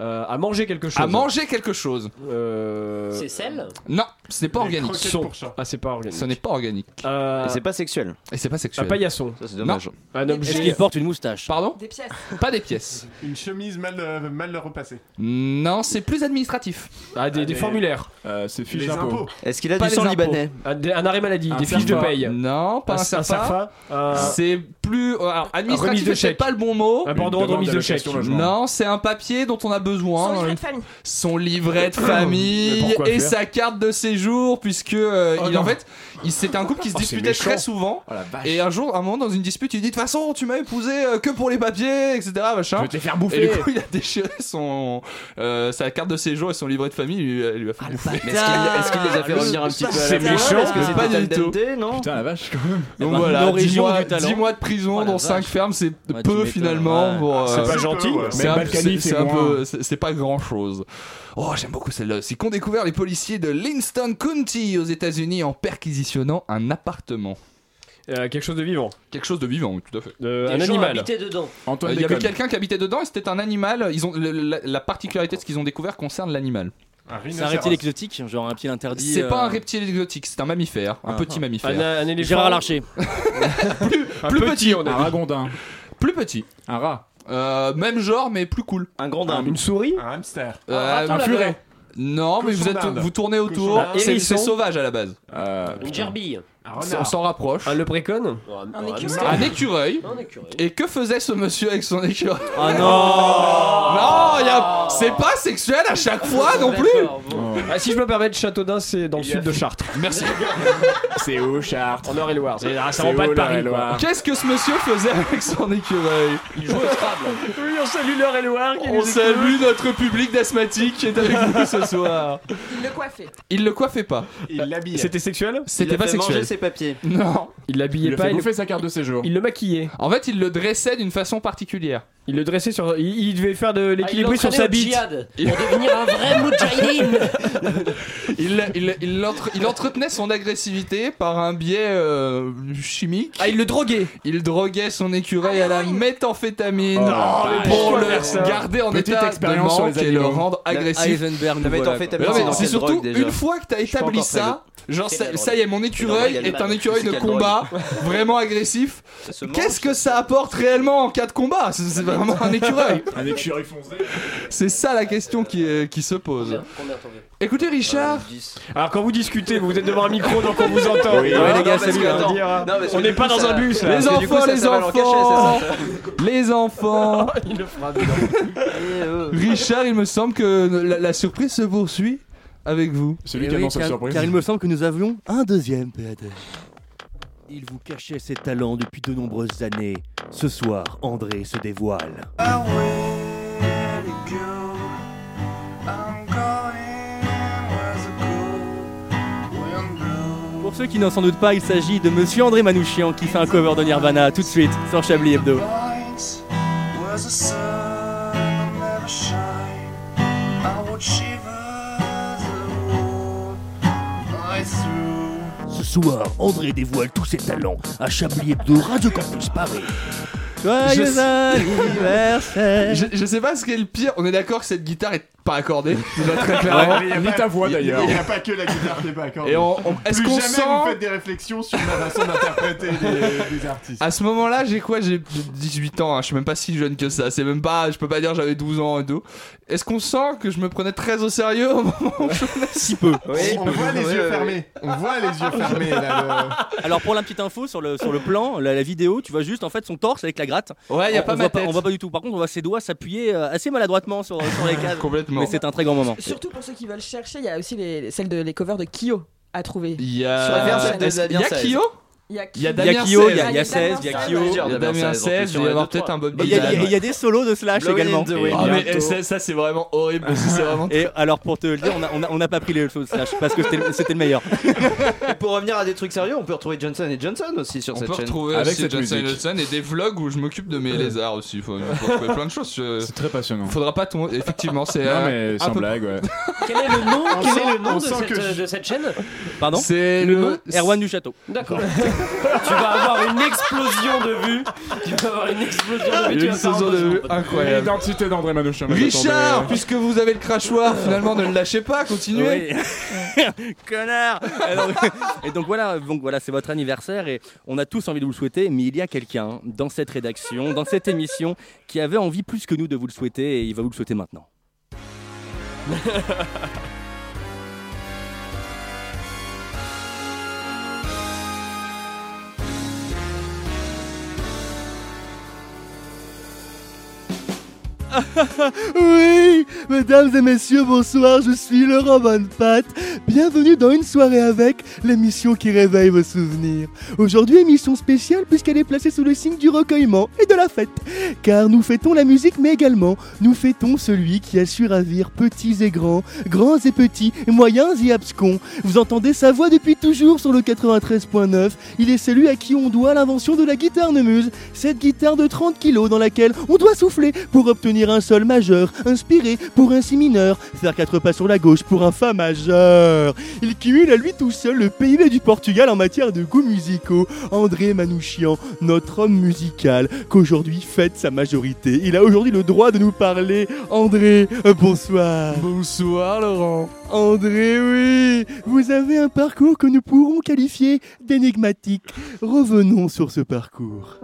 C: Euh, à manger quelque chose.
B: à manger quelque chose.
C: Euh...
D: C'est celle
B: Non, ce n'est pas organique.
C: Son. Ah, c'est pas organique.
B: Ce n'est pas organique.
C: Euh,
F: Et c'est pas sexuel.
B: Et c'est pas
C: un
B: sexuel.
C: paillasson.
F: Ça c'est dommage.
C: Un
I: Est-ce
C: objet.
I: qu'il porte une moustache
B: Pardon
G: Des pièces.
B: Pas des pièces.
H: Une chemise mal, euh, mal repassée.
B: Non, c'est plus administratif.
C: Ah, des, des
H: Allez.
C: formulaires.
E: Euh, c'est fiche
H: Les
E: d'impôt.
H: impôts.
F: Est-ce qu'il a
B: Pas
F: du
B: les
F: sang
B: impôts.
F: libanais
C: Un, des- un arrêt maladie.
E: Un
C: des fiches de paye.
B: Non, pas un, serpa.
C: serfa. Un,
B: C'est plus. euh, Alors,
C: remise
B: administratif,
C: de
B: c'est
C: chèque.
B: pas le bon mot.
C: un bordereau de
E: demande
C: remise de chèque.
E: d'allocation logement.
B: Non, c'est un papier dont on a besoin.
G: Son livret de famille.
B: son livret de
C: Mais
B: famille
C: pourquoi
B: et
C: faire
B: sa carte de séjour puisque euh,
C: Oh
B: il en fait il c'était un couple qui se
E: Oh, c'est
B: disputait très souvent
E: Oh
B: et un jour un moment dans une dispute il dit de toute façon tu m'as épousé euh, que pour les papiers etc
E: Je
B: machin
E: vais te faire
B: et
E: bouffer.
B: du coup il a déchiré son euh, sa carte de séjour et son livret de famille il lui, il lui a fait bouffer
F: Mais est-ce qu'il est-ce qu'il les a fait revenir un petit peu
B: c'est méchant,
F: Est-ce que c'est
B: pas du tout.
F: non
E: Putain la vache quand même.
B: donc
I: ben,
B: voilà 10
I: l'origine
B: mois,
I: du talent.
B: 10 mois de prison
I: vache.
B: 5 fermes c'est peu finalement euh,
C: C'est pas gentil.
B: c'est un, c'est-
E: c'est
B: c'est peu, c'est c'est pas grand chose. Oh, j'aime beaucoup celle-là aussi. Qu'ont découvert les policiers de Livingston County aux États-Unis en perquisitionnant un appartement.
C: Euh, quelque chose de vivant.
B: Quelque chose de vivant, oui, tout à fait.
C: Euh,
D: Des
C: un
D: gens
C: animal.
D: dedans.
B: Euh,
E: Antoine
B: Il y avait
E: déconne.
B: quelqu'un qui habitait dedans et c'était un animal. Ils ont, le- la, la particularité de ce qu'ils ont découvert concerne l'animal.
H: Un
I: C'est un
H: rhinocéros.
I: reptile exotique, genre un reptile interdit.
B: C'est pas
I: euh,
B: un reptile exotique, c'est un mammifère, un
I: Ah,
B: petit
C: Un,
B: mammifère.
C: un éléphant.
I: Gérard Larcher.
C: Un
B: plus petit,
C: on
E: Un
C: a dit.
E: ragondin.
B: Plus petit.
E: Un rat.
B: Euh, même genre, mais plus cool.
F: Un grand dinde.
C: Une souris.
H: Un hamster.
B: Euh,
C: Un furet.
B: Non, mais vous, êtes, vous tournez autour. C'est sauvage à la base.
E: Euh,
D: Une gerbille.
H: Un
B: On s'en rapproche.
C: Un leprechaun.
G: Un écureuil.
B: Un. Et que faisait ce monsieur avec son écureuil
I: Ah non
B: Non, y a... c'est pas sexuel à chaque fois non plus.
D: Bon.
C: Ah, si je me permets, Châteaudun, c'est dans le sud de Chartres.
B: Merci.
E: c'est où Chartres
C: En Eure-et-Loire. C'est ah, ça
E: C'est
C: rend pas de Paris.
B: Qu'est-ce que ce monsieur faisait avec son écureuil
D: Il joue au Scrabble.
C: Oui, on salue l'Eure-et-Loire. qui
B: On salue notre public d'asthmatique qui est avec nous ce soir.
G: Il le coiffait.
B: Il le coiffait pas.
H: Il l'habille.
C: C'était sexuel?
B: C'était pas sexuel.
F: Ses papiers.
B: Non.
C: Il
E: Il
C: l'habillait
E: a
C: pas.
E: fait
C: Il,
E: bouffer sa carte de séjour.
C: il le maquillait.
B: En fait, il le dressait d'une façon particulière.
C: Il le dressait sur. Il, il devait faire de
D: Ah, il
C: l'équilibriste sur sa bite.
D: pour devenir un vrai moudjahidine.
B: Il, il, il, entre- il entretenait son agressivité par un biais euh, chimique.
C: Ah, il le droguait.
B: Il droguait son écureuil à la méthamphétamine
E: Oh,
B: pour le garder en
E: Petite
B: état de
E: expérience sur
B: manque
E: les
B: et le
E: animaux.
B: rendre agressif.
I: Heisenberg,
F: La
I: nous voilà,
F: méthamphétamine,
B: Mais non,
F: c'est
B: mais
F: dans
B: c'est surtout une fois que t'as établi ça, genre ça, y est, mon écureuil est un écureuil de combat, vraiment agressif. Qu'est-ce que ça apporte réellement en cas de combat? C'est vraiment un écureuil.
E: Un écureuil foncé.
B: C'est ça la question qui, est- qui se pose. Écoutez Richard,
C: Alors quand vous discutez, vous êtes devant un micro donc on vous entend.
F: Oui,
C: Ouais,
F: ouais,
C: les gars, hein. hein. On n'est pas dans
F: ça-
C: un bus. là.
B: les
F: coup,
B: enfants, les
F: s'appelle en cachet,
B: enfants, les enfants.
C: Il le fera
F: Eh, euh.
B: Richard, il me semble que la, la surprise se poursuit avec vous.
I: Eh
E: qui
I: oui,
E: annonce la
I: car,
E: surprise.
I: car il me semble que nous avions un deuxième PAD. Il vous cachait ses talents depuis de nombreuses années. Ce soir, André se dévoile. Pour ceux qui n'en sans doute pas, il s'agit de Monsieur André Manouchian qui fait un cover de Nirvana tout de suite sur Chablis Hebdo. Soir, André dévoile tous ses talents à Chablis Hebdo, Radio Campus Paris.
B: Je sais-
F: anniversaire
B: je, je sais pas ce qui est le pire. On est d'accord que cette guitare est pas accordée. déjà très clairement.
H: Mais il y a
E: Ni
H: pas-
E: ta voix, d'ailleurs.
H: Il n'y a pas que la guitare qui est pas accordée.
B: Et on- on- est-ce
H: Plus
B: qu'on
H: jamais
B: sent-
H: vous faites des réflexions sur la façon d'interpréter des, des artistes.
B: À ce moment-là, j'ai quoi? J'ai 18 ans, hein, je suis même pas si jeune que ça. C'est même pas, je peux pas dire j'avais 12 ans et tout. Est-ce qu'on sent que je me prenais très au sérieux au moment où je
F: Si peu.
H: on voit les
B: Ouais,
H: yeux
B: ouais,
H: fermés. On voit les yeux fermés là.
F: Alors pour la petite info sur le, sur le plan, la, la vidéo, tu vois juste en fait son torse avec la gratte.
B: Ouais, y a
F: On-
B: pas
F: on
B: ma
F: voit pas,
B: tête.
F: on voit pas du tout. Par contre, on voit ses doigts s'appuyer euh, assez maladroitement sur, sur les cases.
B: Complètement.
F: Mais c'est un très grand moment.
G: Surtout pour ceux qui veulent chercher, il y a aussi les, celles de les covers de Kyo à trouver.
B: Il y
G: Sur la
B: a.
G: version de
B: Est-ce- Il y a Kyo?
G: Il y a
B: Il y
F: Il
B: Damien
F: Kyo, il y a,
B: 16.
F: il y a 16, il y a Kyo.
B: Il y a Damien 16, il va y avoir peut-être un Bob
F: Et il y, a-
B: Dylan.
F: et il y a des solos de Slash également.
B: Ah, mais ça, c'est vraiment horrible. C'est vraiment.
F: Et alors pour te le dire, on a, on a, on a pas pris les solos de Slash parce que c'était le- meilleur.
A: Et pour revenir à des trucs sérieux, on peut retrouver Johnson et Johnson aussi sur
B: On
A: cette
B: peut
A: chaîne.
B: retrouver
E: Avec
B: aussi
E: cette
B: Johnson
E: musique.
B: Johnson et des vlogs où je m'occupe de mes lézards aussi. Faut, faut trouver plein de choses.
E: C'est très passionnant.
B: Faudra pas tomber. Effectivement, c'est.
E: Non,
B: euh,
E: mais
B: un
E: sans blague, ouais.
D: Quel est le nom,
H: On on
D: de, cette, chaîne
F: Pardon
B: C'est
F: Le Erwan du Château.
D: D'accord. Tu vas avoir une explosion de vues. Tu vas avoir une explosion de vues.
B: Une
D: tu vas faire
B: saison
D: un
B: de
D: buzz.
B: vue incroyable.
E: L'identité d'André Manouchian.
B: Richard,
E: attendez.
B: puisque vous avez le crachoir, finalement ne le lâchez pas, continuez.
F: Oui. Connard et donc, et donc voilà, donc voilà, c'est votre anniversaire et on a tous envie de vous le souhaiter, mais il y a quelqu'un dans cette rédaction, dans cette émission, qui avait envie plus que nous de vous le souhaiter et il va vous le souhaiter maintenant.
I: Oui, mesdames et messieurs, bonsoir, je suis Laurent Bonnepatte. Bienvenue dans Une soirée avec, l'émission qui réveille vos souvenirs. Aujourd'hui, émission spéciale puisqu'elle est placée sous le signe du recueillement et de la fête. Car nous fêtons la musique, mais également nous fêtons celui qui a su ravir petits et grands, grands et petits, moyens et abscons. Vous entendez sa voix depuis toujours sur le 93.9. Il est celui à qui on doit l'invention de la guitare Nemuse, cette guitare de 30 kg dans laquelle on doit souffler pour obtenir un sol majeur, inspiré pour un si mineur, faire quatre pas sur la gauche pour un fa majeur. Il cumule à lui tout seul le PIB du Portugal en matière de goûts musicaux. André Manouchian, notre homme musical, qu'aujourd'hui fête sa majorité. Il a aujourd'hui le droit de nous parler. André, euh, bonsoir.
B: Bonsoir Laurent.
I: André, oui, vous avez un parcours que nous pourrons qualifier d'énigmatique. Revenons sur ce parcours.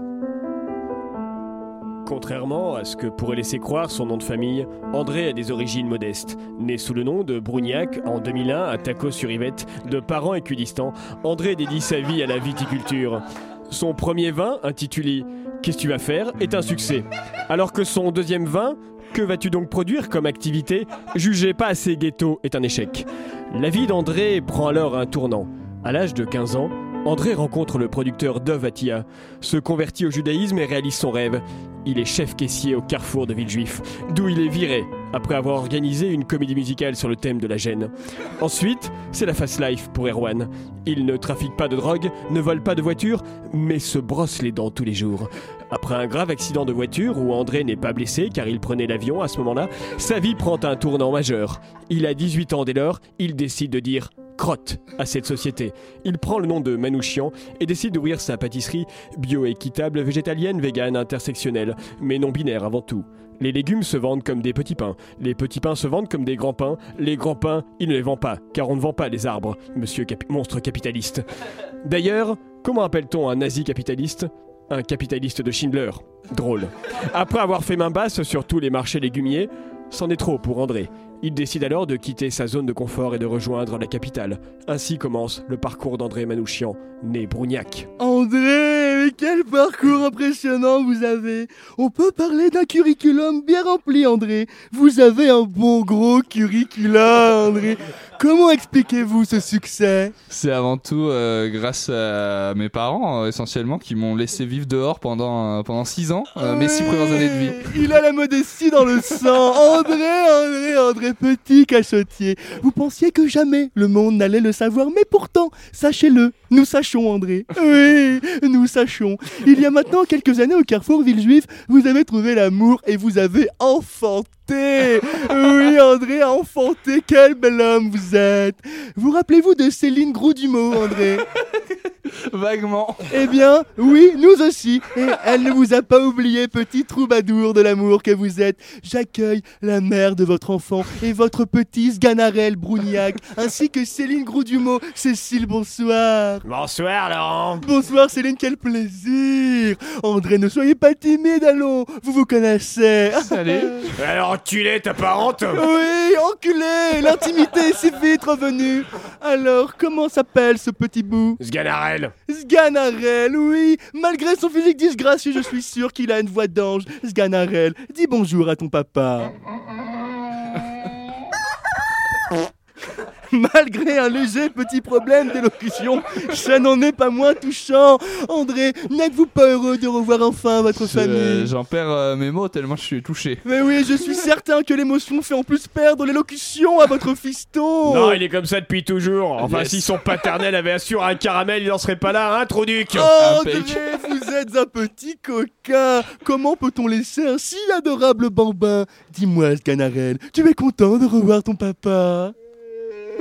C: Contrairement à ce que pourrait laisser croire son nom de famille, André a des origines modestes. Né sous le nom de Brougnac en 2001 à Taco-sur-Yvette, de parents équidistants, André dédie sa vie à la viticulture. Son premier vin, intitulé Qu'est-ce que tu vas faire? est un succès. Alors que son deuxième vin, Que vas-tu donc produire comme activité? Jugé pas assez ghetto est un échec. La vie d'André prend alors un tournant. À l'âge de 15 ans, André rencontre le producteur Dov Attia, se convertit au judaïsme et réalise son rêve. Il est chef caissier au carrefour de Villejuif, d'où il est viré après avoir organisé une comédie musicale sur le thème de la gêne. Ensuite, c'est la fast life pour Erwan. Il ne trafique pas de drogue, ne vole pas de voiture, mais se brosse les dents tous les jours. Après un grave accident de voiture où André n'est pas blessé car il prenait l'avion à ce moment-là, sa vie prend un tournant majeur. Il a 18 ans dès lors, il décide de dire crotte à cette société. Il prend le nom de Manouchian et décide d'ouvrir sa pâtisserie bio-équitable, végétalienne, végane, intersectionnelle, mais non binaire avant tout. Les légumes se vendent comme des petits pains, les petits pains se vendent comme des grands pains, les grands pains, il ne les vend pas, car on ne vend pas les arbres, monsieur monstre capitaliste. D'ailleurs, comment appelle-t-on un nazi capitaliste? Un capitaliste de Schindler. Drôle. Après avoir fait main basse sur tous les marchés légumiers, c'en est trop pour André. Il décide alors de quitter sa zone de confort et de rejoindre la capitale. Ainsi commence le parcours d'André Manouchian, né Brougnac.
I: André, mais quel parcours impressionnant vous avez On peut parler d'un curriculum bien rempli, André. Vous avez un bon gros curriculum, André. Comment expliquez-vous ce succès?
B: C'est avant tout euh, grâce à mes parents, euh, essentiellement, qui m'ont laissé vivre dehors pendant, euh, pendant six ans, euh, mes six premières années de vie.
I: Il a la modestie dans le sang. André, André, André Petit cachotier. Vous pensiez que jamais le monde n'allait le savoir, mais pourtant, sachez-le, Nous sachons, André. Oui, nous sachons. Il y a maintenant quelques années au carrefour Villejuif, vous avez trouvé l'amour et vous avez enfanté. Oui, André a enfanté. Quel bel homme vous êtes. Vous rappelez-vous de Céline Gros-Dumont, André?
B: Vaguement.
I: Eh bien, oui, nous aussi. Et elle ne vous a pas oublié, petit troubadour de l'amour que vous êtes. J'accueille la mère de votre enfant et votre petit Sganarelle Brougnac, ainsi que Céline Gros-Dumont. Cécile, bonsoir.
P: Bonsoir, Laurent.
I: Bonsoir, Céline, quel plaisir. André, ne soyez pas timide, allons. Vous vous connaissez.
B: Salut.
P: Alors, enculé, ta parente
I: Oui, enculé L'intimité est si vite revenue Alors, comment s'appelle ce petit bout?
P: Sganarelle.
I: Sganarelle, oui Malgré son physique disgracieux, je suis sûr qu'il a une voix d'ange. Sganarelle, dis bonjour à ton papa. Malgré un léger petit problème d'élocution, ça n'en est pas moins touchant. André, n'êtes-vous pas heureux de revoir enfin votre famille
B: Je- J'en perds euh, mes mots tellement je suis touché.
I: Mais oui, je suis certain que l'émotion fait en plus perdre l'élocution à votre fiston.
P: Non, il est comme ça depuis toujours. Enfin,
B: Yes.
P: si son paternel avait assuré un caramel, il en serait pas là, hein, trop duc
I: Oh. André, vous êtes un petit coquin. Comment peut-on laisser un si adorable bambin? Dis-moi, Sganarelle, tu es content de revoir ton papa?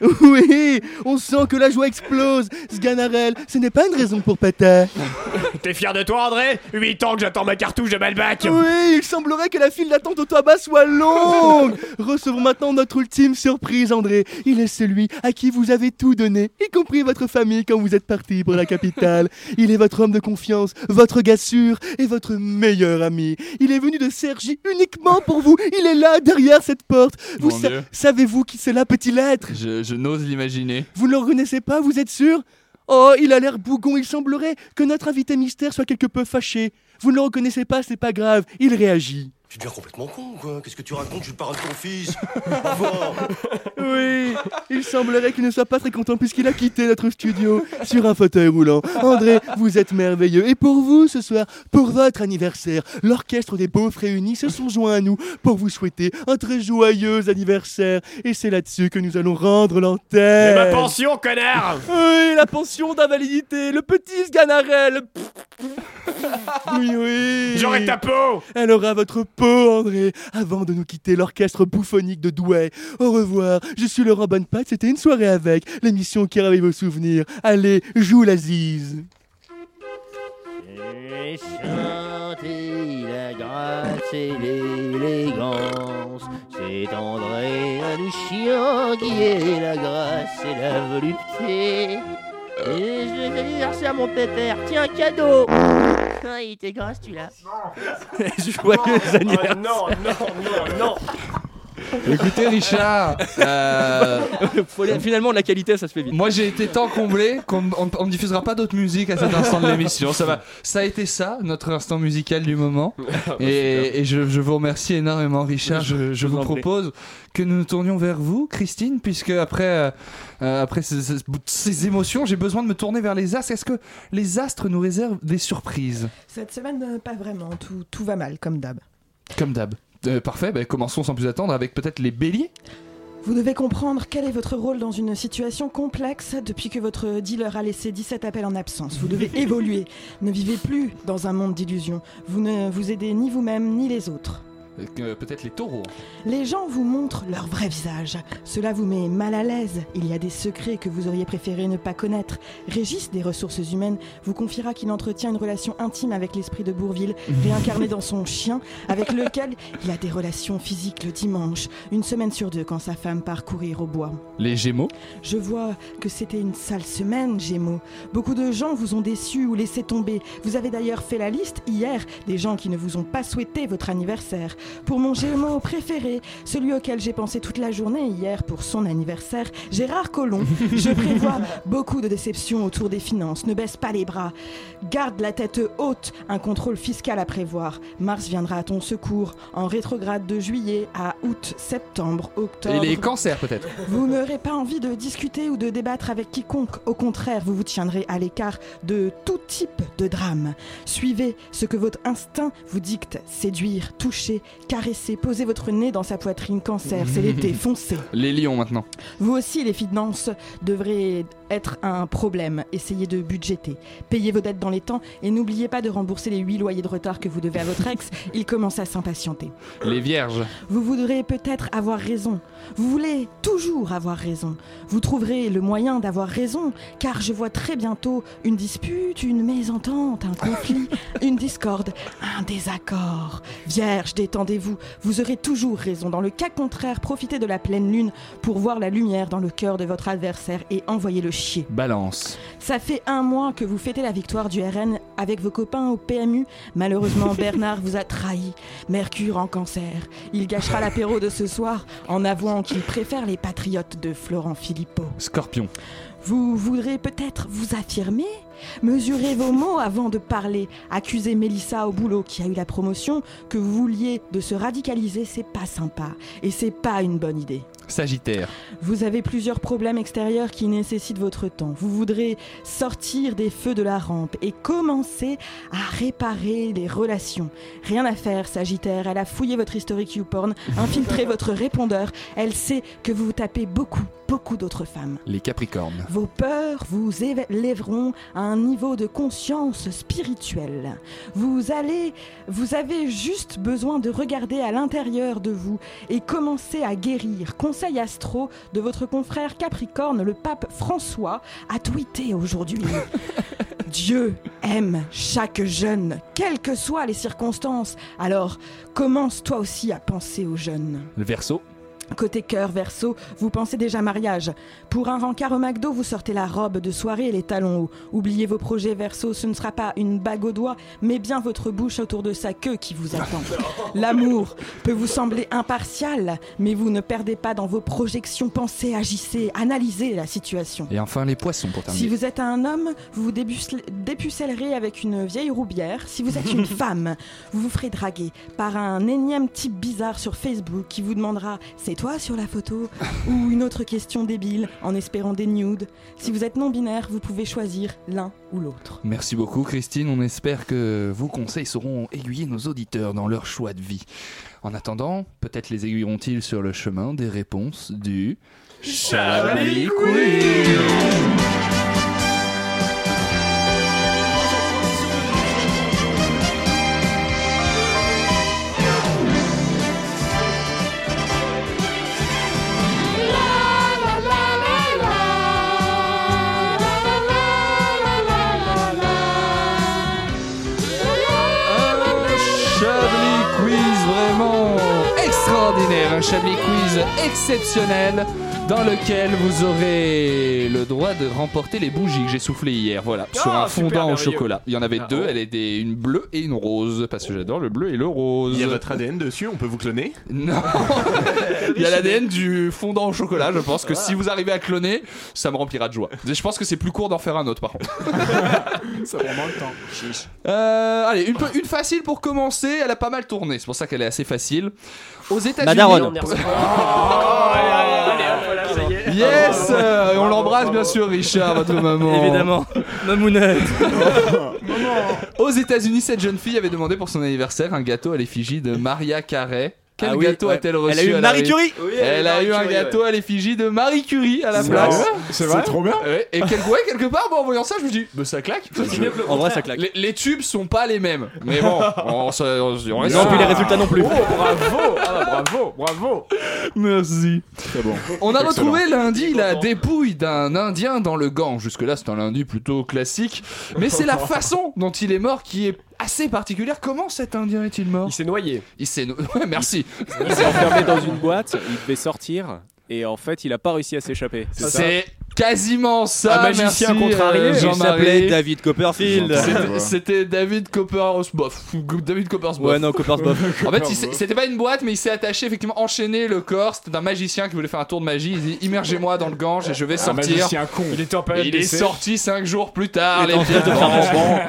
I: Oui, on sent que la joie explose. Sganarelle, ce n'est pas une raison pour péter.
P: T'es fier de toi, André? 8 ans que j'attends ma cartouche de Malbac
I: Oui, il semblerait que la file d'attente au tabac soit longue. Recevons maintenant notre ultime surprise, André. Il est celui à qui vous avez tout donné, y compris votre famille quand vous êtes parti pour la capitale. Il est votre homme de confiance, votre gars sûr et votre meilleur ami. Il est venu de Sergi uniquement pour vous. Il est là, derrière cette porte. Vous sa- savez-vous qui c'est la petite lettre?
B: Je, je n'ose l'imaginer.
I: Vous ne le reconnaissez pas, vous êtes sûr? Oh, il a l'air bougon, il semblerait que notre invité mystère soit quelque peu fâché. Vous ne le reconnaissez pas, c'est pas grave, il réagit.
Q: Tu deviens complètement con, quoi. Qu'est-ce que tu racontes? Je suis le parrain de ton fils. Au revoir.
I: Oui, il semblerait qu'il ne soit pas très content puisqu'il a quitté notre studio sur un fauteuil roulant. André, vous êtes merveilleux. Et pour vous, ce soir, pour votre anniversaire, l'orchestre des Beaufs réunis se sont joints à nous pour vous souhaiter un très joyeux anniversaire. Et c'est là-dessus que nous allons rendre
P: Mais
I: l'antenne.
P: ma pension, connard
I: Oui, la pension d'invalidité, le petit Sganarelle. Oui, oui.
P: J'aurai ta peau
I: Elle aura votre peau, André, avant de nous quitter l'orchestre bouffonique de Douai. Au revoir, je suis Laurent Bonnepatte, c'était une soirée avec, l'émission qui réveille vos souvenirs. Allez, joue la zise.
R: J'ai chanté la grâce et l'élégance? C'est André Manouchian qui est la grâce et la volupté. Et je vais anniversaire mon pépère. Tiens, cadeau. Ah, il était grâce, tu l'as.
I: Joyeux anniversaire.
P: non, non, non, non
B: Écoutez, Richard, euh,
F: Finalement, la qualité, ça se fait vite.
B: moi j'ai été tant comblé qu'on on, on ne diffusera pas d'autres musiques à cet instant de l'émission. Ça va, ça a été ça, notre instant musical du moment. Et, et je, je vous remercie énormément, Richard. Je, je
F: vous
B: vous
F: en prie.
B: propose que nous nous tournions vers vous, Christine, puisque après, euh, euh, après ces, ces- ces émotions, j'ai besoin de me tourner vers les astres. Est-ce que les astres nous réservent des surprises
G: Cette semaine, euh, pas vraiment. Tout, tout va mal, comme d'hab.
B: Comme d'hab. Euh, parfait, bah, commençons sans plus attendre avec peut-être les béliers.
G: Vous devez comprendre quel est votre rôle dans une situation complexe depuis que votre dealer a laissé 17 appels en absence. Vous devez évoluer. Ne vivez plus dans un monde d'illusions. Vous ne vous aidez ni vous-même ni les autres.
B: Euh, peut-être les taureaux.
G: Les gens vous montrent leur vrai visage. Cela vous met mal à l'aise. Il y a des secrets que vous auriez préféré ne pas connaître. Régis des ressources humaines vous confiera qu'il entretient une relation intime avec l'esprit de Bourville, réincarné dans son chien, avec lequel il a des relations physiques le dimanche, une semaine sur deux quand sa femme part courir au bois.
B: Les gémeaux.
G: Je vois que c'était une sale semaine, Gémeaux. Beaucoup de gens vous ont déçu ou laissé tomber. Vous avez d'ailleurs fait la liste hier des gens qui ne vous ont pas souhaité votre anniversaire. Pour mon Gémeaux préféré, celui auquel j'ai pensé toute la journée hier pour son anniversaire, Gérard Collomb, je prévois beaucoup de déceptions autour des finances. Ne baisse pas les bras. Garde la tête haute, un contrôle fiscal à prévoir. Mars viendra à ton secours en rétrograde de juillet à août, septembre, octobre.
B: Et les cancers peut-être.
G: Vous n'aurez pas envie de discuter ou de débattre avec quiconque. Au contraire, vous vous tiendrez à l'écart de tout type de drame. Suivez ce que votre instinct vous dicte. Séduire, toucher, Caressez, posez votre nez dans sa poitrine. Cancer, c'est l'été, foncez.
B: Les lions maintenant.
G: Vous aussi, les finances devraient être un problème. Essayez de budgéter. Payez vos dettes dans les temps et n'oubliez pas de rembourser les 8 loyers de retard que vous devez à votre ex. Il commence à s'impatienter.
B: Les vierges.
G: Vous voudrez peut-être avoir raison. Vous voulez toujours avoir raison. Vous trouverez le moyen d'avoir raison, car je vois très bientôt une dispute, une mésentente, un conflit, une discorde, un désaccord. Vierge, détendez-vous. Vous aurez toujours raison. Dans le cas contraire, profitez de la pleine lune pour voir la lumière dans le cœur de votre adversaire et envoyez-le chier.
B: Balance.
G: Ça fait un mois que vous fêtez la victoire du RN avec vos copains au PMU. Malheureusement, Bernard vous a trahi. Mercure en cancer. Il gâchera l'apéro de ce soir en avouant qu'il préfère les patriotes de Florent Philippot.
B: Scorpion.
G: Vous voudrez peut-être vous affirmer? Mesurez vos mots avant de parler. Accusez Mélissa au boulot qui a eu la promotion que vous vouliez de se radicaliser, c'est pas sympa. Et c'est pas une bonne idée.
B: Sagittaire.
G: Vous avez plusieurs problèmes extérieurs qui nécessitent votre temps. Vous voudrez sortir des feux de la rampe et commencer à réparer les relations. Rien à faire, Sagittaire. Elle a fouillé votre historique YouPorn, infiltré votre répondeur. Elle sait que vous tapez beaucoup, beaucoup d'autres femmes.
B: Les Capricornes.
G: Vos peurs vous élèveront à un niveau de conscience spirituelle. Vous allez, vous avez juste besoin de regarder à l'intérieur de vous et commencer à guérir. Conseil astro de votre confrère Capricorne, le pape François, a tweeté aujourd'hui. Dieu aime chaque jeune, quelles que soient les circonstances. Alors, commence toi aussi à penser aux jeunes.
B: Le Verseau.
G: Côté cœur, verso, vous pensez déjà mariage. Pour un rencard au McDo, vous sortez la robe de soirée et les talons hauts. Oubliez vos projets verso, ce ne sera pas une bague au doigt, mais bien votre bouche autour de sa queue qui vous attend. L'amour peut vous sembler impartial, mais vous ne perdez pas dans vos projections. Pensez, agissez, analysez la situation.
B: Et enfin les poissons pour terminer.
G: Si vous êtes un homme, vous vous dépucellerez avec une vieille roubière. Si vous êtes une femme, vous vous ferez draguer par un énième type bizarre sur Facebook qui vous demandera c'est toi sur la photo ou une autre question débile en espérant des nudes. Si vous êtes non binaire, vous pouvez choisir l'un ou l'autre.
B: Merci beaucoup Christine, on espère que vos conseils sauront aiguiller nos auditeurs dans leur choix de vie. En attendant, peut-être les aiguilleront-ils sur le chemin des réponses du Chablis. Chablis Quiz exceptionnel dans lequel vous aurez le droit de remporter les bougies que j'ai soufflées hier, voilà, sur
H: Ah,
B: un
H: super
B: fondant au chocolat. Il y en avait deux, elle était une bleue et une rose, parce que j'adore le bleu et le rose.
H: Il y a votre ADN dessus, on peut vous cloner?
B: Non Il y a l'ADN du fondant au chocolat, je pense que si vous arrivez à cloner, ça me remplira de joie. Je pense que c'est plus court d'en faire un autre par contre.
E: Ça prend moins de temps.
B: Euh, allez, une, une facile pour commencer. Elle a pas mal tourné, c'est pour ça qu'elle est assez facile. Aux États-Unis.
R: Madaron.
B: Yes euh, et On l'embrasse bien sûr, Richard, votre maman.
R: Évidemment. Mamounette.
B: Aux États-Unis, cette jeune fille avait demandé pour son anniversaire un gâteau à l'effigie de Maria Carey. Quel
R: Ah oui,
B: gâteau
R: ouais.
B: a-t-elle reçu
R: Elle a eu
B: à
R: Marie Curie. Oui, elle a eu
B: Elle a
R: Marie
B: eu un gâteau à l'effigie de Marie Curie à la
E: C'est
B: place.
E: vrai C'est vrai trop bien.
B: Ouais, et quel- ouais, quelque part, bon, en voyant ça, je me dis, bah, ça claque.
R: En vrai, ça claque.
B: Les, les tubes sont pas les mêmes. Mais bon, on, se- on- on reste
R: Non, puis les résultats non plus.
H: Oh, bravo ah, Bravo, bravo
B: Merci.
E: Très bon.
B: On a
E: Excellent.
B: retrouvé lundi la dépouille d'un Indien dans le Gange. Jusque-là, c'est un lundi plutôt classique. Mais c'est la façon dont il est mort qui est assez particulière. Comment cet Indien est-il mort?
P: Il s'est noyé.
B: Il s'est. no- Ouais, merci.
S: Il s'est enfermé dans une boîte, il devait sortir, et en fait, il a pas réussi à s'échapper. ça
B: C'est quasiment ça.
P: Un magicien
B: merci,
P: contrarié.
B: euh,
P: Il
R: s'appelait David Copperfield.
B: C'était- David Coppersboff. David Coppersboff.
R: Ouais, non, Coppersboff.
B: En fait, c'était pas une boîte, mais il s'est attaché, effectivement, enchaîné le corps. C'était un magicien qui voulait faire un tour de magie. Il dit Immergez-moi dans le Gange et je vais
E: Un
B: sortir.
E: magicien con.
P: Il était en période
B: Il est sorti 5 jours plus tard.
R: Il est en train de un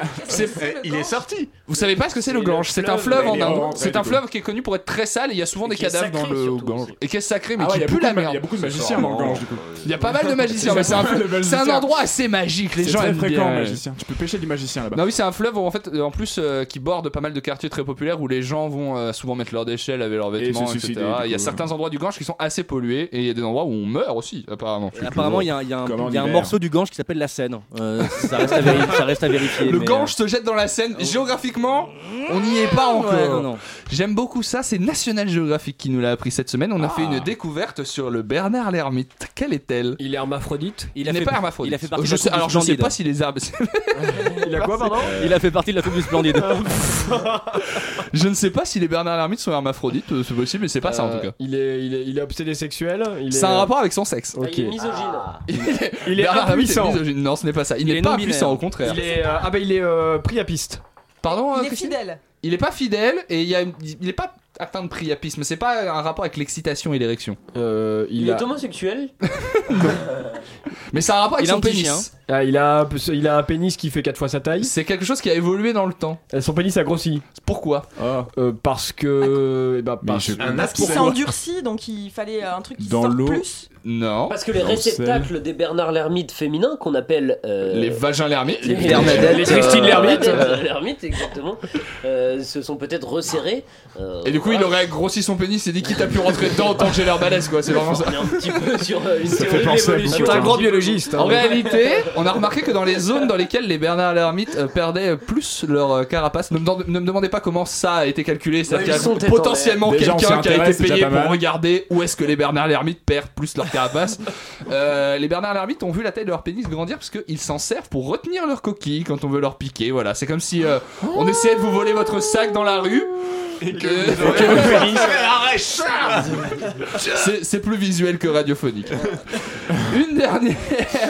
H: Eh, Il est sorti
B: Vous savez pas ce que c'est le Gange? C'est un
P: fleuve,
B: en Inde. C'est un fleuve qui est connu pour être très sale et il y a souvent des cadavres dans le Gange. Et qui est sacré, mais
E: Ah ouais, il y
B: qui
E: a
B: pue la merde.
E: Il y a beaucoup de magiciens dans le Gange du coup.
B: Il y a pas mal de magiciens. Mais c'est un,
E: Le
B: c'est un
E: magicien.
B: endroit assez magique. Les
E: C'est
B: gens
E: très
B: aiment
E: fréquent,
B: bien.
E: magicien. Tu peux pêcher du magicien là-bas.
B: Non oui c'est un fleuve en fait euh, en plus euh, qui borde pas mal de quartiers très populaires où les gens vont euh, souvent mettre leurs déchets, laver leurs vêtements,
E: se
B: etc.
E: suicider, du
B: Il y a
E: coup,
B: certains endroits du Gange qui sont assez pollués et il y a des endroits où on meurt aussi apparemment.
F: Apparemment, il y a, un- il y a un,
E: Comme en
F: il y a un
E: hiver.
F: morceau du Gange qui s'appelle la Seine. Euh, ça, reste à vérifier, ça reste à vérifier.
B: Le
F: mais,
B: Gange se jette dans la Seine. Géographiquement, on n'y est pas encore.
F: Ouais, non, non.
B: J'aime beaucoup ça. C'est National Geographic qui nous l'a appris cette semaine. On a fait une découverte sur le Bernard l'ermite. Quelle est-elle?
C: Il est hermaphrodite
F: Il
B: Il
F: a
B: n'est
F: fait-
B: pas hermaphrodite.
F: il a fait partie
B: je
F: de la
B: sais,
F: du
B: alors je sais
F: Splendide.
B: pas si les arbres.
C: Il a quoi, pardon
F: Il a fait partie de la troupe du Splendide.
B: je ne sais pas si les Bernard l'ermite sont hermaphrodites. euh, C'est possible, mais c'est pas ça en
C: Euh,
B: tout cas.
C: Il est, il est, il est obsédé sexuel. il
B: C'est
C: est-
B: un rapport avec son sexe.
C: Ok.
D: Il est misogyne.
C: Il est
B: Bernard l'ermite est
C: impuissant.
B: misogyne. Non, ce n'est pas ça. Il,
F: Il
B: n'est
F: est
B: pas
F: non-binaire.
B: impuissant, au contraire.
C: Il est, euh, ah bah il est euh, pris à piste.
B: Pardon, euh,
G: Il est
B: Christine
G: fidèle.
B: Il est pas fidèle et il, y a, il est pas atteint de priapisme. C'est pas un rapport avec l'excitation et l'érection.
C: Euh, il,
D: Il
C: a,
D: est homosexuel.
B: Mais c'est un rapport avec
F: Il a
B: son pénis.
C: Ah, il, a, il a un pénis qui fait 4 fois sa taille.
B: C'est quelque chose qui a évolué dans le temps.
C: Euh, Son pénis a grossi.
B: Pourquoi
C: Euh, Parce que. eh ben, parce
E: je- Un
G: Parce qu'il s'est endurci, donc il fallait un truc qui
E: Dans
G: sorte
E: l'eau.
G: plus.
B: Non.
D: Parce que les
E: Dans
D: réceptacles des Bernard l'ermite féminins qu'on appelle euh,
B: Les vagins l'ermite.
D: les
A: Bernadette,
C: les Christine
A: euh,
C: l'ermite.
D: L'ermite, exactement, euh, se sont peut-être resserrés. euh,
B: Et du coup, il aurait grossi son pénis et dit quitte à pu rentrer dedans autant que j'ai l'air balèze, quoi. C'est vraiment ça.
D: On est un petit peu sur euh, une
E: Ça
D: théorie
C: un grand biologiste. hein.
B: En réalité, on a remarqué que dans les zones dans lesquelles les Bernard l'ermite euh, perdaient plus leur euh, carapace, ne me, demande- ne me demandez pas comment ça a été calculé, c'est-à-dire qu'il y a potentiellement quelqu'un qui a été payé pour regarder où est-ce que les Bernard l'ermite perdent plus leur carapace. Euh, les Bernard l'ermite ont vu la taille de leur pénis grandir parce qu'ils s'en servent pour retenir leur coquille quand on veut leur piquer. Voilà, c'est comme si on essayait de vous voler votre sac dans la rue. Et que, c'est, c'est plus visuel que radiophonique. Une dernière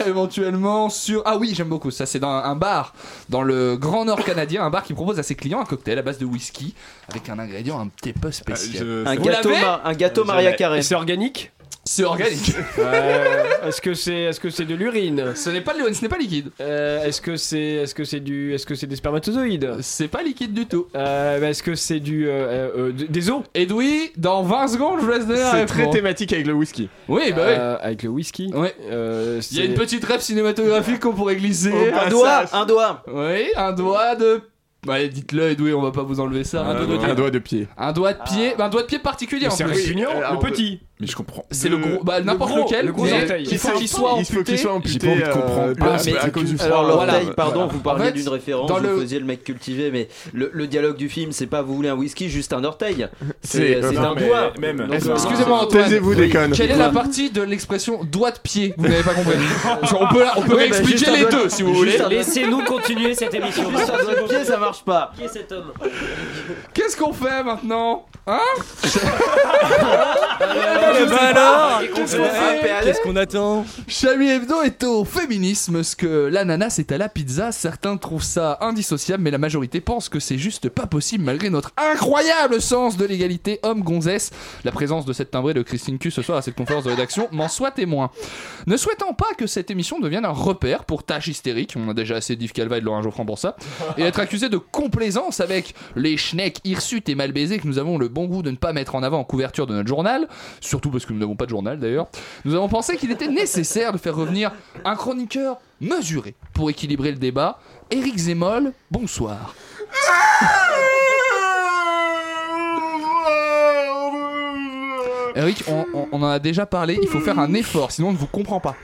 B: éventuellement sur ah oui j'aime beaucoup ça c'est dans un bar dans le Grand Nord canadien un bar qui propose à ses clients un cocktail à base de whisky avec un ingrédient un petit peu spécial.
E: Je-
A: Un gâteau, un gâteau Maria Carré.
C: C'est organique?
B: C'est organique.
C: Euh, Est-ce que c'est est-ce que c'est de l'urine?
B: Ce n'est pas de l'urine, ce n'est pas liquide.
C: Euh, Est-ce que c'est est-ce que c'est du est-ce que c'est des spermatozoïdes?
B: C'est pas liquide du tout.
C: Euh, bah, Est-ce que c'est du euh, euh, euh, d- des os?
B: Edoui, dans 20 secondes, je vous laisse donner la
E: C'est très
B: réponse.
E: thématique avec le whisky.
B: Oui, bah oui.
C: Euh, avec le whisky
B: Ouais.
C: Euh,
B: Il y a
C: c'est-
B: une petite rêve cinématographique qu'on pourrait glisser.
E: Oh,
A: Un doigt, un doigt.
B: Oui, un doigt de. Bah, allez, dites-le, Edoui, on va pas vous enlever ça. Un,
E: Un,
B: doigt de pied.
E: doigt de pied.
B: Un doigt de pied, bah, un doigt de pied particulier en
C: C'est un
B: plus.
C: réunion
E: alors,
C: le petit
E: Mais je comprends.
B: C'est le gros, bah n'importe
C: gros,
B: lequel.
C: le gros
B: mais
C: orteil.
B: Il faut qu'il soit
E: Il faut
B: amputé.
E: qu'il soit
T: J'ai
E: amputé.
T: pas envie de
E: euh,
T: comprendre.
E: parce-
A: Ah, mais-
E: à cause du
A: Alors
E: froid.
A: l'orteil,
E: Voilà.
A: pardon,
E: Voilà.
A: vous parliez
B: En fait,
A: d'une référence,
B: dans
A: vous
B: le-
A: faisiez le mec cultivé, mais le, le dialogue du film, c'est pas vous voulez un whisky, juste un orteil.
E: C'est-
A: C'est
E: non,
A: un doigt.
E: même.
A: Donc, euh,
B: Excusez-moi Antoine.
E: Taisez-vous des connes.
B: Quelle est la partie de l'expression doigt de pied Vous n'avez pas compris. Genre, on peut, on peut
A: bah,
B: réexpliquer les deux si vous voulez.
D: Laissez-nous continuer cette émission.
A: Juste un doigt de pied, ça marche pas.
D: Qui est cet homme?
B: Qu'est-ce qu'on fait maintenant Hein?
F: Eh ben alors
D: Qu'est-ce qu'on fait
F: Qu'est-ce qu'on attend
B: Chablis Hebdo est au féminisme, ce que l'ananas est à la pizza. Certains trouvent ça indissociable, mais la majorité pense que c'est juste pas possible malgré notre incroyable sens de l'égalité homme-gonzesse. La présence de cette timbrée de Christine Q ce soir à cette conférence de rédaction m'en soit témoin. Ne souhaitant pas que cette émission devienne un repère pour tâches hystériques, on a déjà assez d'Yves Calva et de Laurent Geoffrand pour ça, et être accusé de complaisance avec les schnecks hirsutes et mal baisés que nous avons le bon goût de ne pas mettre en avant en couverture de notre journal, surtout parce que nous n'avons pas de journal d'ailleurs, nous avons pensé qu'il était nécessaire de faire revenir un chroniqueur mesuré pour équilibrer le débat. Éric Zemmoll, bonsoir. Eric, on, on- on en a déjà parlé, il faut faire un effort, sinon on ne vous comprend pas.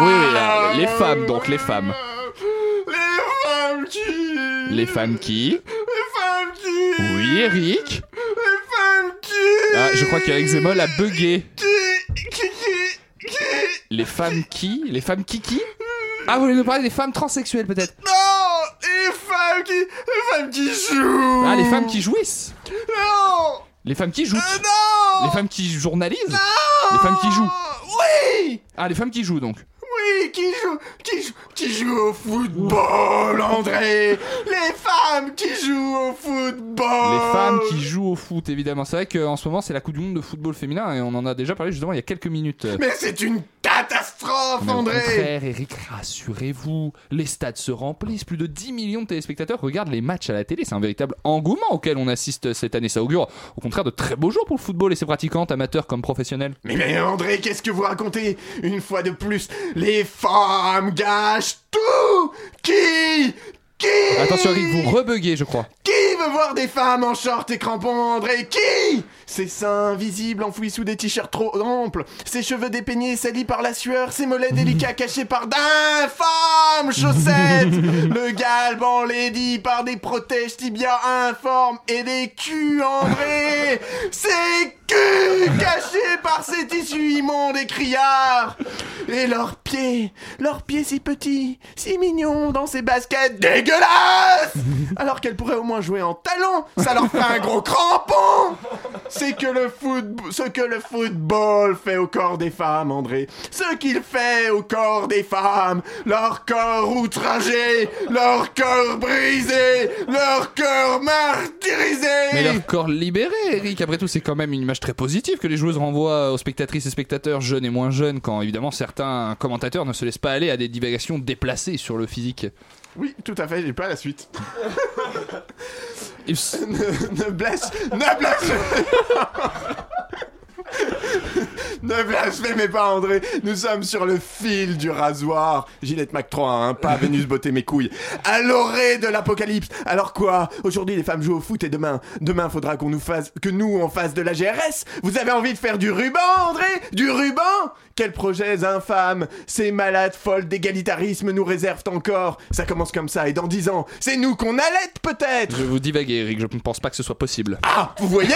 B: Oui, oui, euh, les femmes, donc les femmes.
H: Les femmes qui.
B: Les femmes qui
H: Les femmes qui.
B: Oui, Eric
H: Les femmes.
B: Ah, je crois qu'Eric Zemmoll a bugué. Les femmes qui? Les femmes qui qui? Ah, vous voulez nous parler des femmes transsexuelles peut-être?
H: Non Les femmes qui. Les femmes qui jouent.
B: Ah, les femmes qui jouissent.
H: Non.
B: Les femmes qui jouent.
H: Euh, Non.
B: Les femmes qui journalisent.
H: Non.
B: Les femmes qui jouent.
H: Oui.
B: Ah, les femmes qui jouent donc
H: Qui joue, qui joue, qui joue au football, André? Les femmes qui jouent au football.
B: Les femmes qui jouent au foot, évidemment. C'est vrai qu'en ce moment, c'est la Coupe du Monde de football féminin et on en a déjà parlé justement il y a quelques minutes.
H: Mais c'est une catastrophe.
B: Mais au
E: André
B: contraire, Eric, rassurez-vous, les stades se remplissent, plus de 10 millions de téléspectateurs regardent les matchs à la télé, c'est un véritable engouement auquel on assiste cette année. Ça augure au contraire de très beaux jours pour le football et ses pratiquants, amateurs comme professionnels.
H: Mais, mais André, qu'est-ce que vous racontez? Une fois de plus, les femmes gâchent tout Qui? Qui?
B: Attention Eric, vous rebuguez je crois.
H: Qui? Veut voir des femmes en short et crampons, André Qui? Ses seins visibles enfouis sous des t-shirts trop amples, ses cheveux dépeignés salis par la sueur, ses mollets délicats cachés par d'infâmes chaussettes, le galbe enlaidi par des protèges tibias informes et des culs, André Ses culs cachés par ces tissus immondes et criards. Et leurs pieds, leurs pieds si petits, si mignons dans ces baskets dégueulasses. Alors qu'elles pourraient au moins jouer en talons, ça leur fait un gros crampon C'est que le foot, ce que le football fait au corps des femmes, André. Ce qu'il fait au corps des femmes. Leur corps outragé, leur cœur brisé, leur cœur martyrisé.
B: Mais leur corps libéré, Eric, après tout, c'est quand même une image très positive que les joueuses renvoient aux spectatrices et spectateurs jeunes et moins jeunes, quand évidemment certains commentateurs ne se laissent pas aller à des divagations déplacées sur le physique.
H: Oui, tout à fait, j'ai pas la suite. ne, ne blesse, ne blesse Ne blasphémez pas, André. Nous sommes sur le fil du rasoir. Gillette Mac 3, hein, pas Vénus botter mes couilles. À l'orée de l'apocalypse. Alors quoi? Aujourd'hui, les femmes jouent au foot et demain, demain, faudra qu'on nous fasse, que nous, on fasse de la GRS. Vous avez envie de faire du ruban, André? Du ruban? Quels projets infâmes Ces malades folles d'égalitarisme nous réservent encore. Ça commence comme ça et dans dix ans, c'est nous qu'on allaite peut-être.
B: Je vous divaguer, Eric, je ne pense pas que ce soit possible.
H: Ah, vous voyez?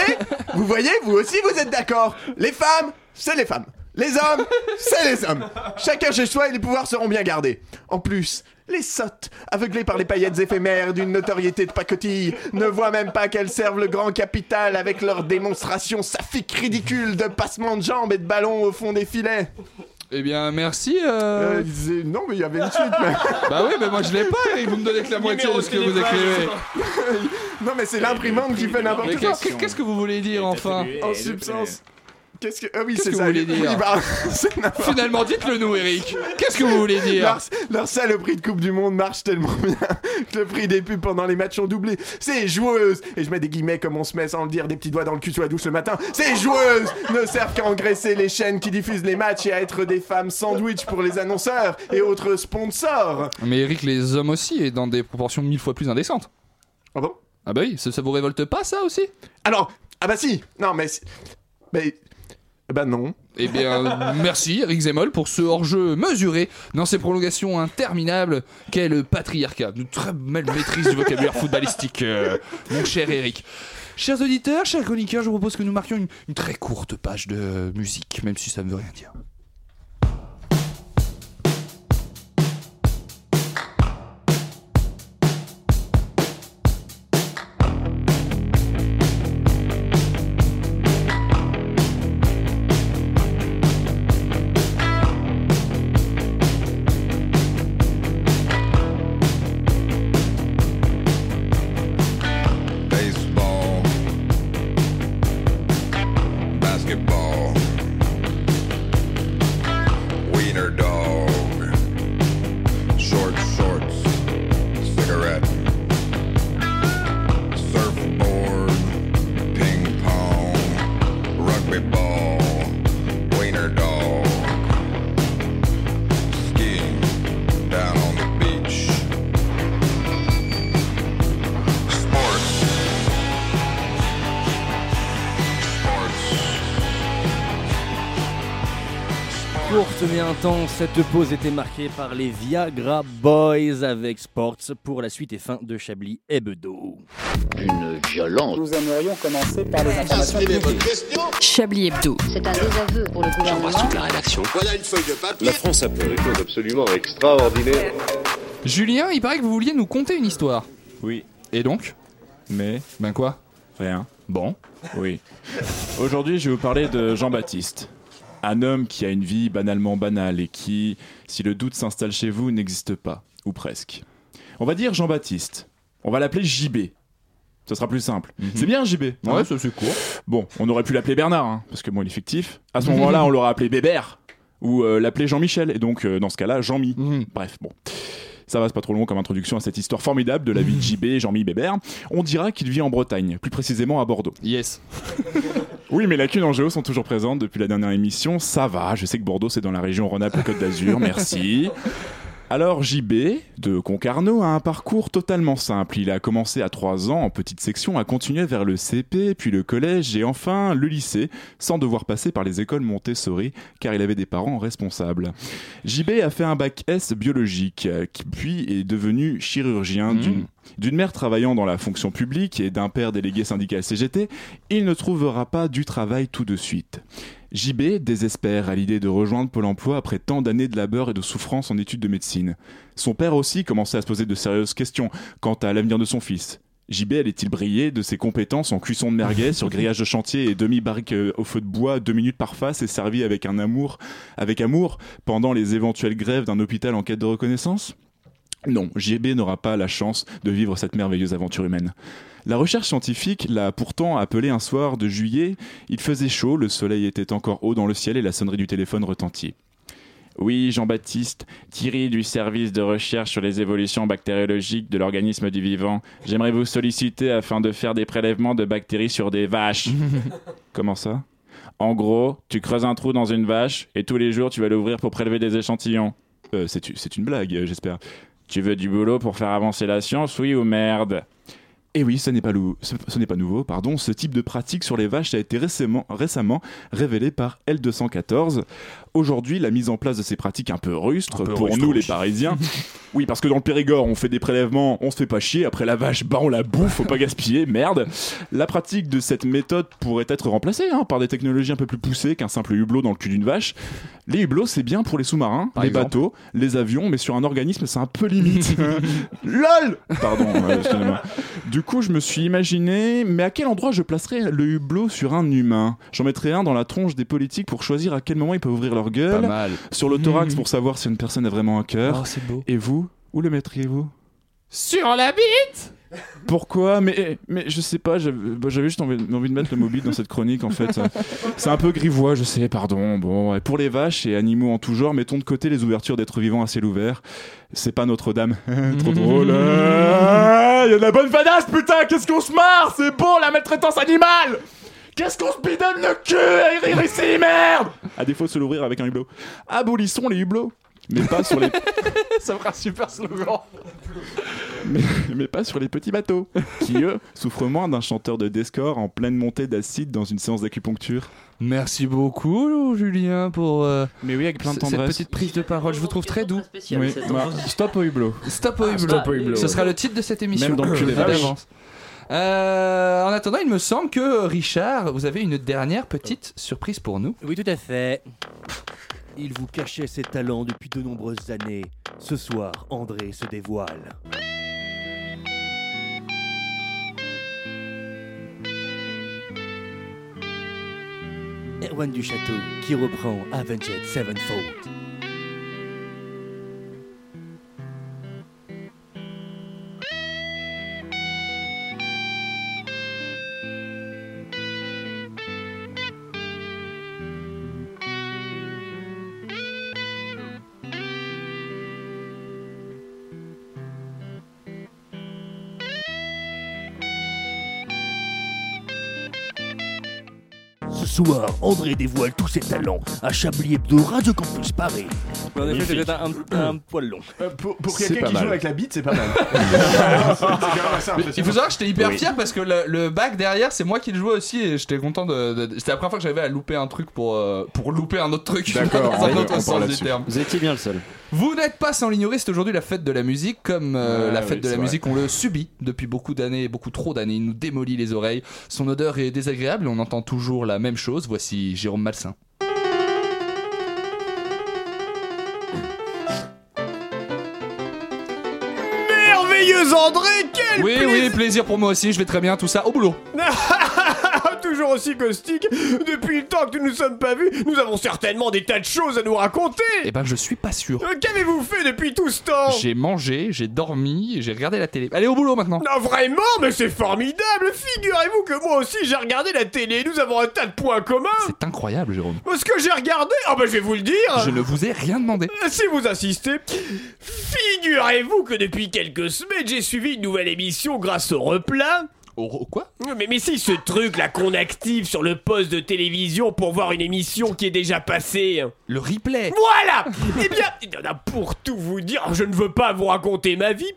H: Vous voyez, vous aussi, vous êtes d'accord Les femmes, c'est les femmes. Les hommes, c'est les hommes. Chacun chez soi et les pouvoirs seront bien gardés. En plus, les sottes, aveuglées par les paillettes éphémères d'une notoriété de pacotille, ne voient même pas qu'elles servent le grand capital avec leurs démonstrations saphiques ridicules de passement de jambes et de ballons au fond des filets.
B: Eh bien, merci. euh.
H: Euh, non, mais il y avait une suite. mais-
B: Bah oui, mais moi je l'ai pas, Eric, vous me donnez que la moitié de ce que vous écrivez.
H: non, mais c'est l'imprimante qui fait n'importe
B: Mais
H: quoi.
B: qu'est- qu'est-ce que vous voulez dire enfin?
H: En substance. Qu'est-ce que. Ah oui, c'est
B: que
H: ça.
B: vous voulez dire
H: Oui, bah,
B: Finalement, dites-le nous, Eric. Qu'est-ce que vous voulez dire
H: Leur, leur saloperie de Coupe du Monde marche tellement bien que le prix des pubs pendant les matchs ont doublé. Ces joueuses, et je mets des guillemets comme on se met sans le dire, des petits doigts dans le cul sous la douche le matin, ces joueuses ne servent qu'à engraisser les chaînes qui diffusent les matchs et à être des femmes sandwich pour les annonceurs et autres sponsors.
B: Mais Eric, les hommes aussi, et dans des proportions mille fois plus indécentes.
H: Ah bon?
B: Ah bah oui, ça, ça vous révolte pas ça aussi?
H: Alors, ah bah si, non mais. c'est- Mais. Bah non.
B: Eh bien, merci Eric Zemmoll pour ce hors-jeu mesuré dans ces prolongations interminables qu'est le patriarcat. Une très belle maîtrise du vocabulaire footballistique, euh, mon cher Eric. Chers auditeurs, chers chroniqueurs, je vous propose que nous marquions une très courte page de musique, même si ça ne veut rien dire.
F: Cette pause était marquée par les Viagra Boys avec Sports pour la suite et fin de Chablis Bedeau.
K: Une violence.
L: Nous aimerions commencer par les informations publiques.
M: Chablis Hebdo.
N: C'est un désaveu pour le gouvernement.
O: la rédaction. Voilà une feuille de papier. La France a fait des choses absolument extraordinaires.
B: Julien, il paraît que vous vouliez nous conter une histoire.
E: Oui.
B: Et donc?
E: Mais
B: Ben quoi?
E: Rien.
B: Bon.
E: Oui. Aujourd'hui, je vais vous parler de Jean-Baptiste. Un homme qui a une vie banalement banale et qui, si le doute s'installe chez vous, n'existe pas. Ou presque. On va dire Jean-Baptiste. On va l'appeler JB. Ça sera plus simple. C'est bien JB.
B: Mhm. Ouais,
E: hein
B: ça c'est court.
E: Bon, on aurait pu l'appeler Bernard, hein, parce que bon, il est fictif. À ce moment-là, on l'aurait appelé Bébert. Ou euh, l'appeler Jean-Michel, et donc euh, dans ce cas-là, Jean-Mi. Bref, bon. Ça va, c'est pas trop long comme introduction à cette histoire formidable de la vie de JB, Jean-Mi Bébert. On dira qu'il vit en Bretagne, plus précisément à Bordeaux.
B: Yes.
E: Oui, mais lacunes en géo sont toujours présentes depuis la dernière émission. Ça va, je sais que Bordeaux c'est dans la région Rhône-Alpes-Côte d'Azur, merci. Alors JB de Concarneau a un parcours totalement simple. Il a commencé à 3 ans en petite section, a continué vers le CP, puis le collège et enfin le lycée, sans devoir passer par les écoles Montessori, car il avait des parents responsables. JB a fait un bac S biologique, euh, qui- puis est devenu chirurgien d'une d'une mère travaillant dans la fonction publique et d'un père délégué syndical CGT, il ne trouvera pas du travail tout de suite. JB désespère à l'idée de rejoindre Pôle emploi après tant d'années de labeur et de souffrance en études de médecine. Son père aussi commençait à se poser de sérieuses questions quant à l'avenir de son fils. JB allait-il briller de ses compétences en cuisson de merguez sur grillage de chantier et demi-barrique euh, au feu de bois deux minutes par face et servi avec un amour, avec amour pendant les éventuelles grèves d'un hôpital en quête de reconnaissance? Non, JB n'aura pas la chance de vivre cette merveilleuse aventure humaine. La recherche scientifique l'a pourtant appelé un soir de juillet. Il faisait chaud, le soleil était encore haut dans le ciel et la sonnerie du téléphone retentit. Oui, Jean-Baptiste, Thierry du service de recherche sur les évolutions bactériologiques de l'organisme du vivant. J'aimerais vous solliciter afin de faire des prélèvements de bactéries sur des vaches. Comment ça? En gros, tu creuses un trou dans une vache et tous les jours tu vas l'ouvrir pour prélever des échantillons. Euh, c'est une blague, j'espère. Tu veux du boulot pour faire avancer la science, oui ou merde et oui, ce n'est pas, lou- ce, ce n'est pas nouveau, pardon. Ce type de pratique sur les vaches a été récemment, récemment révélé par L214. Aujourd'hui, la mise en place de ces pratiques un peu rustres,
B: Un peu
E: pour
B: rustre,
E: nous les Parisiens. oui, parce que dans le Périgord, on fait des prélèvements, on se fait pas chier. Après la vache, bah on la bouffe, faut pas gaspiller, merde. La pratique de cette méthode pourrait être remplacée hein, par des technologies un peu plus poussées qu'un simple hublot dans le cul d'une vache. Les hublots, c'est bien pour les sous-marins, les
B: exemple.
E: bateaux, les avions, mais sur un organisme, c'est un peu limite. LOL Pardon, euh. Du coup, je me suis imaginé, mais à quel endroit je placerais le hublot sur un humain? J'en mettrais un dans la tronche des politiques pour choisir à quel moment ils peuvent ouvrir leur gueule.
B: Pas mal.
E: Sur le thorax pour savoir si une personne a vraiment un cœur.
B: Oh, c'est beau.
E: Et vous Où le mettriez-vous?
B: Sur la bite
E: Pourquoi? Mais, mais je sais pas, j'avais bah, j'avais juste envie, envie de mettre le mobile dans cette chronique en fait. C'est un peu grivois, je sais, pardon. Bon, ouais, pour les vaches et animaux en tout genre, mettons de côté les ouvertures d'êtres vivants à ciel ouvert. C'est pas Notre-Dame. Trop drôle. Ah, Il y a de la bonne fadasse, putain, qu'est-ce qu'on se marre? C'est bon la maltraitance animale Qu'est-ce qu'on se bidonne le cul à rire ici, merde? À défaut de se l'ouvrir avec un hublot. Abolissons les hublots mais pas sur les
B: Ça fera un super slogan.
E: mais, mais pas sur les petits bateaux, qui eux souffrent moins d'un chanteur de Descore en pleine montée d'acide dans une séance d'acupuncture.
B: Merci beaucoup, Julien, pour. euh,
E: Mais oui, avec plein de tendresse.
B: Cette petite prise de parole, je vous trouve très doux.
E: Oui, bah, stop au hublot.
B: Stop au
E: Ah,
B: hublot.
E: stop au hublot.
B: Ce sera le titre de cette émission.
E: Même dans le cul des vaches.
B: Euh, en attendant, il me semble que Richard, vous avez une dernière petite surprise pour nous.
F: Oui, tout à fait. Il vous cachait ses talents depuis de nombreuses années. Ce soir, André se dévoile. Erwan du Château qui reprend Avenged Sevenfold. Soir, André dévoile tous ses talents à Chablis Hebdo Radio Campus Paris.
S: En effet, c'était un, un poil long.
H: Euh, pour pour quelqu'un
E: pas
H: qui
E: mal.
H: joue avec la bite, c'est pas mal. c'est quand même assez
B: Mais il faut savoir que j'étais hyper
H: Oui.
B: fier parce que le, le bac derrière, c'est moi qui le jouais aussi et j'étais content de. de- C'était la première fois que j'avais à louper un truc pour, euh, pour louper un autre truc.
E: D'accord,
B: dans un
E: on
B: autre sens du
E: là-dessus.
B: terme.
S: Vous étiez bien le seul.
B: Vous n'êtes pas sans l'ignorer, c'est aujourd'hui la fête de la musique. Comme euh,
E: Ah,
B: la fête
E: oui,
B: de la
E: vrai.
B: musique, on le subit depuis beaucoup d'années, beaucoup trop d'années. Il nous démolit les oreilles. Son odeur est désagréable et on entend toujours la même chose. Voici Jérôme Malsain.
C: Merveilleux André, quel
B: Oui, oui, plaisir pour moi aussi. Je vais très bien. Tout ça au boulot.
C: Tout toujours aussi caustique Depuis le temps que nous ne nous sommes pas vus, nous avons certainement des tas de choses à nous raconter
B: Eh ben, je suis pas sûr.
C: Euh, Qu'avez-vous fait depuis tout ce temps?
B: J'ai mangé, j'ai dormi, et j'ai regardé la télé. Allez au boulot maintenant.
C: Non, vraiment, mais c'est formidable Figurez-vous que moi aussi j'ai regardé la télé, nous avons un tas de points communs
B: C'est incroyable, Jérôme.
C: Ce que j'ai regardé, ah bah je vais vous le dire
B: Je ne vous ai rien demandé.
C: Si vous insistez, figurez-vous que depuis quelques semaines, j'ai suivi une nouvelle émission grâce au replat.
B: Au quoi
C: mais, mais si ce truc là qu'on active sur le poste de télévision pour voir une émission qui est déjà passée.
B: Le replay.
C: Voilà Eh bien, pour tout vous dire, je ne veux pas vous raconter ma vie,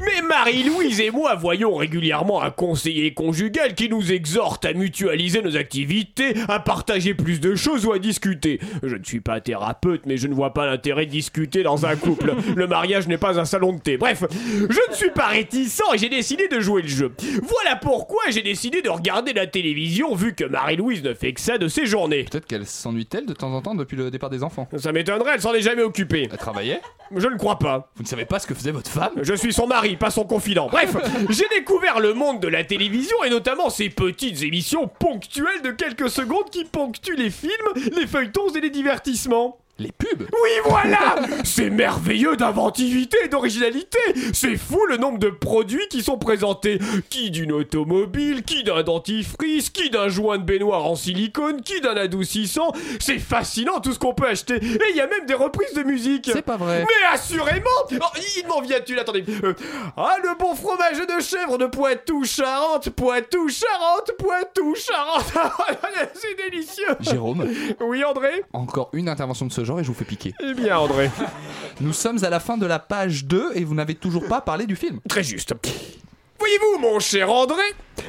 C: mais Marie-Louise et moi voyons régulièrement un conseiller conjugal qui nous exhorte à mutualiser nos activités, à partager plus de choses ou à discuter. Je ne suis pas thérapeute, mais je ne vois pas l'intérêt de discuter dans un couple. Le mariage n'est pas un salon de thé. Bref, je ne suis pas réticent et j'ai décidé de jouer le jeu. Voilà pourquoi j'ai décidé de regarder la télévision vu que Marie-Louise ne fait que ça de ses journées?
B: Peut-être qu'elle s'ennuie-elle de temps en temps depuis le départ des enfants.
C: Ça m'étonnerait, elle s'en est jamais occupée.
B: Elle travaillait?
C: Je ne crois pas.
B: Vous ne savez pas ce que faisait votre femme?
C: Je suis son mari, pas son confident. Bref, j'ai découvert le monde de la télévision et notamment ces petites émissions ponctuelles de quelques secondes qui ponctuent les films, les feuilletons et les divertissements.
B: Les pubs
C: Oui, voilà C'est merveilleux d'inventivité et d'originalité C'est fou le nombre de produits qui sont présentés. Qui d'une automobile, qui d'un dentifrice, qui d'un joint de baignoire en silicone, qui d'un adoucissant. C'est fascinant tout ce qu'on peut acheter. Et il y a même des reprises de musique.
B: C'est pas vrai.
C: Mais assurément Oh, Il m'en vient tu attendez. Euh, ah, le bon fromage de chèvre de Poitou-Charentes, Poitou-Charentes, Poitou-Charentes C'est délicieux
B: Jérôme
C: Oui, André
B: Encore une intervention de ce genre et je vous fais piquer.
C: Eh bien, André.
B: Nous sommes à la fin de la page 2 et vous n'avez toujours pas parlé du film.
C: Très juste. Voyez-vous, mon cher André,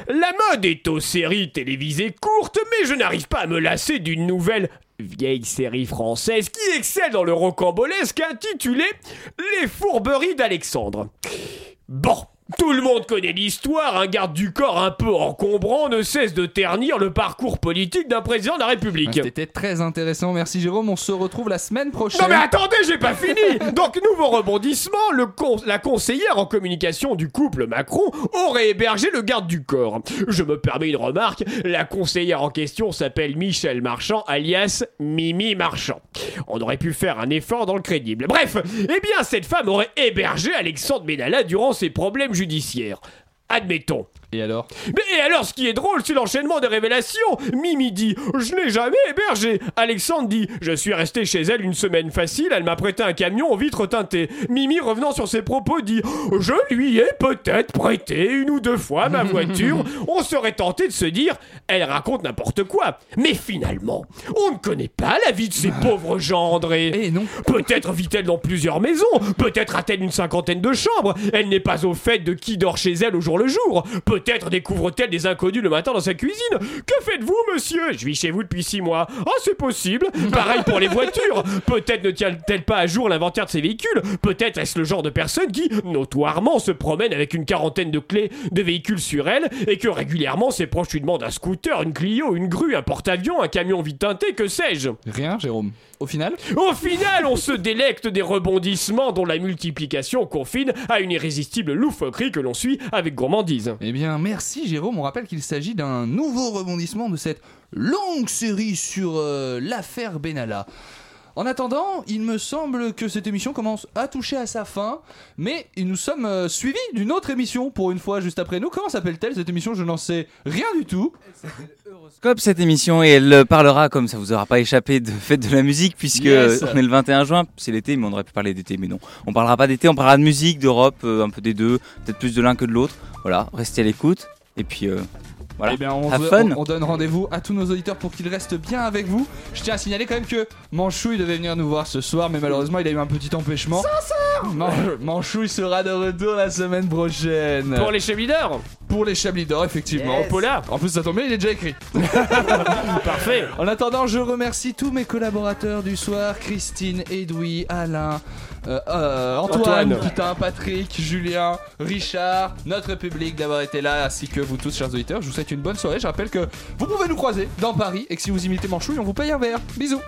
C: la mode est aux séries télévisées courtes, mais je n'arrive pas à me lasser d'une nouvelle vieille série française qui excelle dans le rocambolesque intitulé Les fourberies d'Alexandre. Bon, tout le monde connaît l'histoire, un garde du corps un peu encombrant ne cesse de ternir le parcours politique d'un président de la République.
B: C'était très intéressant, merci Jérôme. On se retrouve la semaine prochaine.
C: Non mais attendez, j'ai pas fini Donc nouveau rebondissement, le con- la conseillère en communication du couple Macron aurait hébergé le garde du corps. Je me permets une remarque, la conseillère en question s'appelle Michel Marchand alias Mimi Marchand. On aurait pu faire un effort dans le crédible. Bref, eh bien cette femme aurait hébergé Alexandre Benalla durant ses problèmes judiciaires. Admettons.
B: Et alors?
C: Mais et alors, ce qui est drôle, c'est l'enchaînement des révélations. Mimi dit Je n'ai jamais hébergé. Alexandre dit Je suis resté chez elle une semaine facile, elle m'a prêté un camion aux vitres teintées. Mimi, revenant sur ses propos, dit Je lui ai peut-être prêté une ou deux fois ma voiture. On serait tenté de se dire Elle raconte n'importe quoi. Mais finalement, on ne connaît pas la vie de ces pauvres gens, André.
B: Eh non.
C: Peut-être vit-elle dans plusieurs maisons. Peut-être a-t-elle une cinquantaine de chambres. Elle n'est pas au fait de qui dort chez elle au jour le jour. Peut-être découvre-t-elle des inconnus le matin dans sa cuisine. Que faites-vous, monsieur? Je vis chez vous depuis six mois. Ah, c'est possible. Pareil pour les voitures. Peut-être ne tient-elle pas à jour l'inventaire de ses véhicules. Peut-être est-ce le genre de personne qui, notoirement, se promène avec une quarantaine de clés de véhicules sur elle et que régulièrement ses proches lui demandent un scooter, une Clio, une grue, un porte-avions, un camion vite teinté, que sais-je?
B: Rien, Jérôme. Au final
C: Au final, on se délecte des rebondissements dont la multiplication confine à une irrésistible loufoquerie que l'on suit avec gourmandise.
B: Eh bien, merci Jérôme. On rappelle qu'il s'agit d'un nouveau rebondissement de cette longue série sur euh, l'affaire Benalla. En attendant, il me semble que cette émission commence à toucher à sa fin, mais nous sommes euh, suivis d'une autre émission pour une fois juste après nous. Comment s'appelle-t-elle cette émission? Je n'en sais rien du tout.
U: Scope cette émission et elle parlera comme ça vous aura pas échappé de fête de la musique puisque
B: Yes.
U: on est le 21 juin, c'est l'été mais on aurait pu parler d'été mais non. On parlera pas d'été, on parlera de musique, d'Europe, euh, un peu des deux, peut-être plus de l'un que de l'autre. Voilà, restez à l'écoute et puis euh, voilà.
B: Eh bien, on,
U: Have
B: se-
U: fun.
B: on- on donne rendez-vous à tous nos auditeurs pour qu'ils restent bien avec vous. Je tiens à signaler quand même que Manchouille devait venir nous voir ce soir, mais malheureusement il a eu un petit empêchement. Man- Manchouille sera de retour la semaine prochaine.
C: Pour les chefs leaders
B: Pour les Chablis d'or, effectivement.
C: Yes. Paula.
B: En plus, ça tombe bien, il est déjà écrit.
C: Parfait.
B: En attendant, je remercie tous mes collaborateurs du soir Christine, Edoui, Alain, euh, euh, Antoine,
C: Antoine.
B: putain, Patrick, Julien, Richard, notre public d'avoir été là, ainsi que vous tous, chers auditeurs. Je vous souhaite une bonne soirée. Je rappelle que vous pouvez nous croiser dans Paris et que si vous imitez Manchouille, on vous paye un verre. Bisous.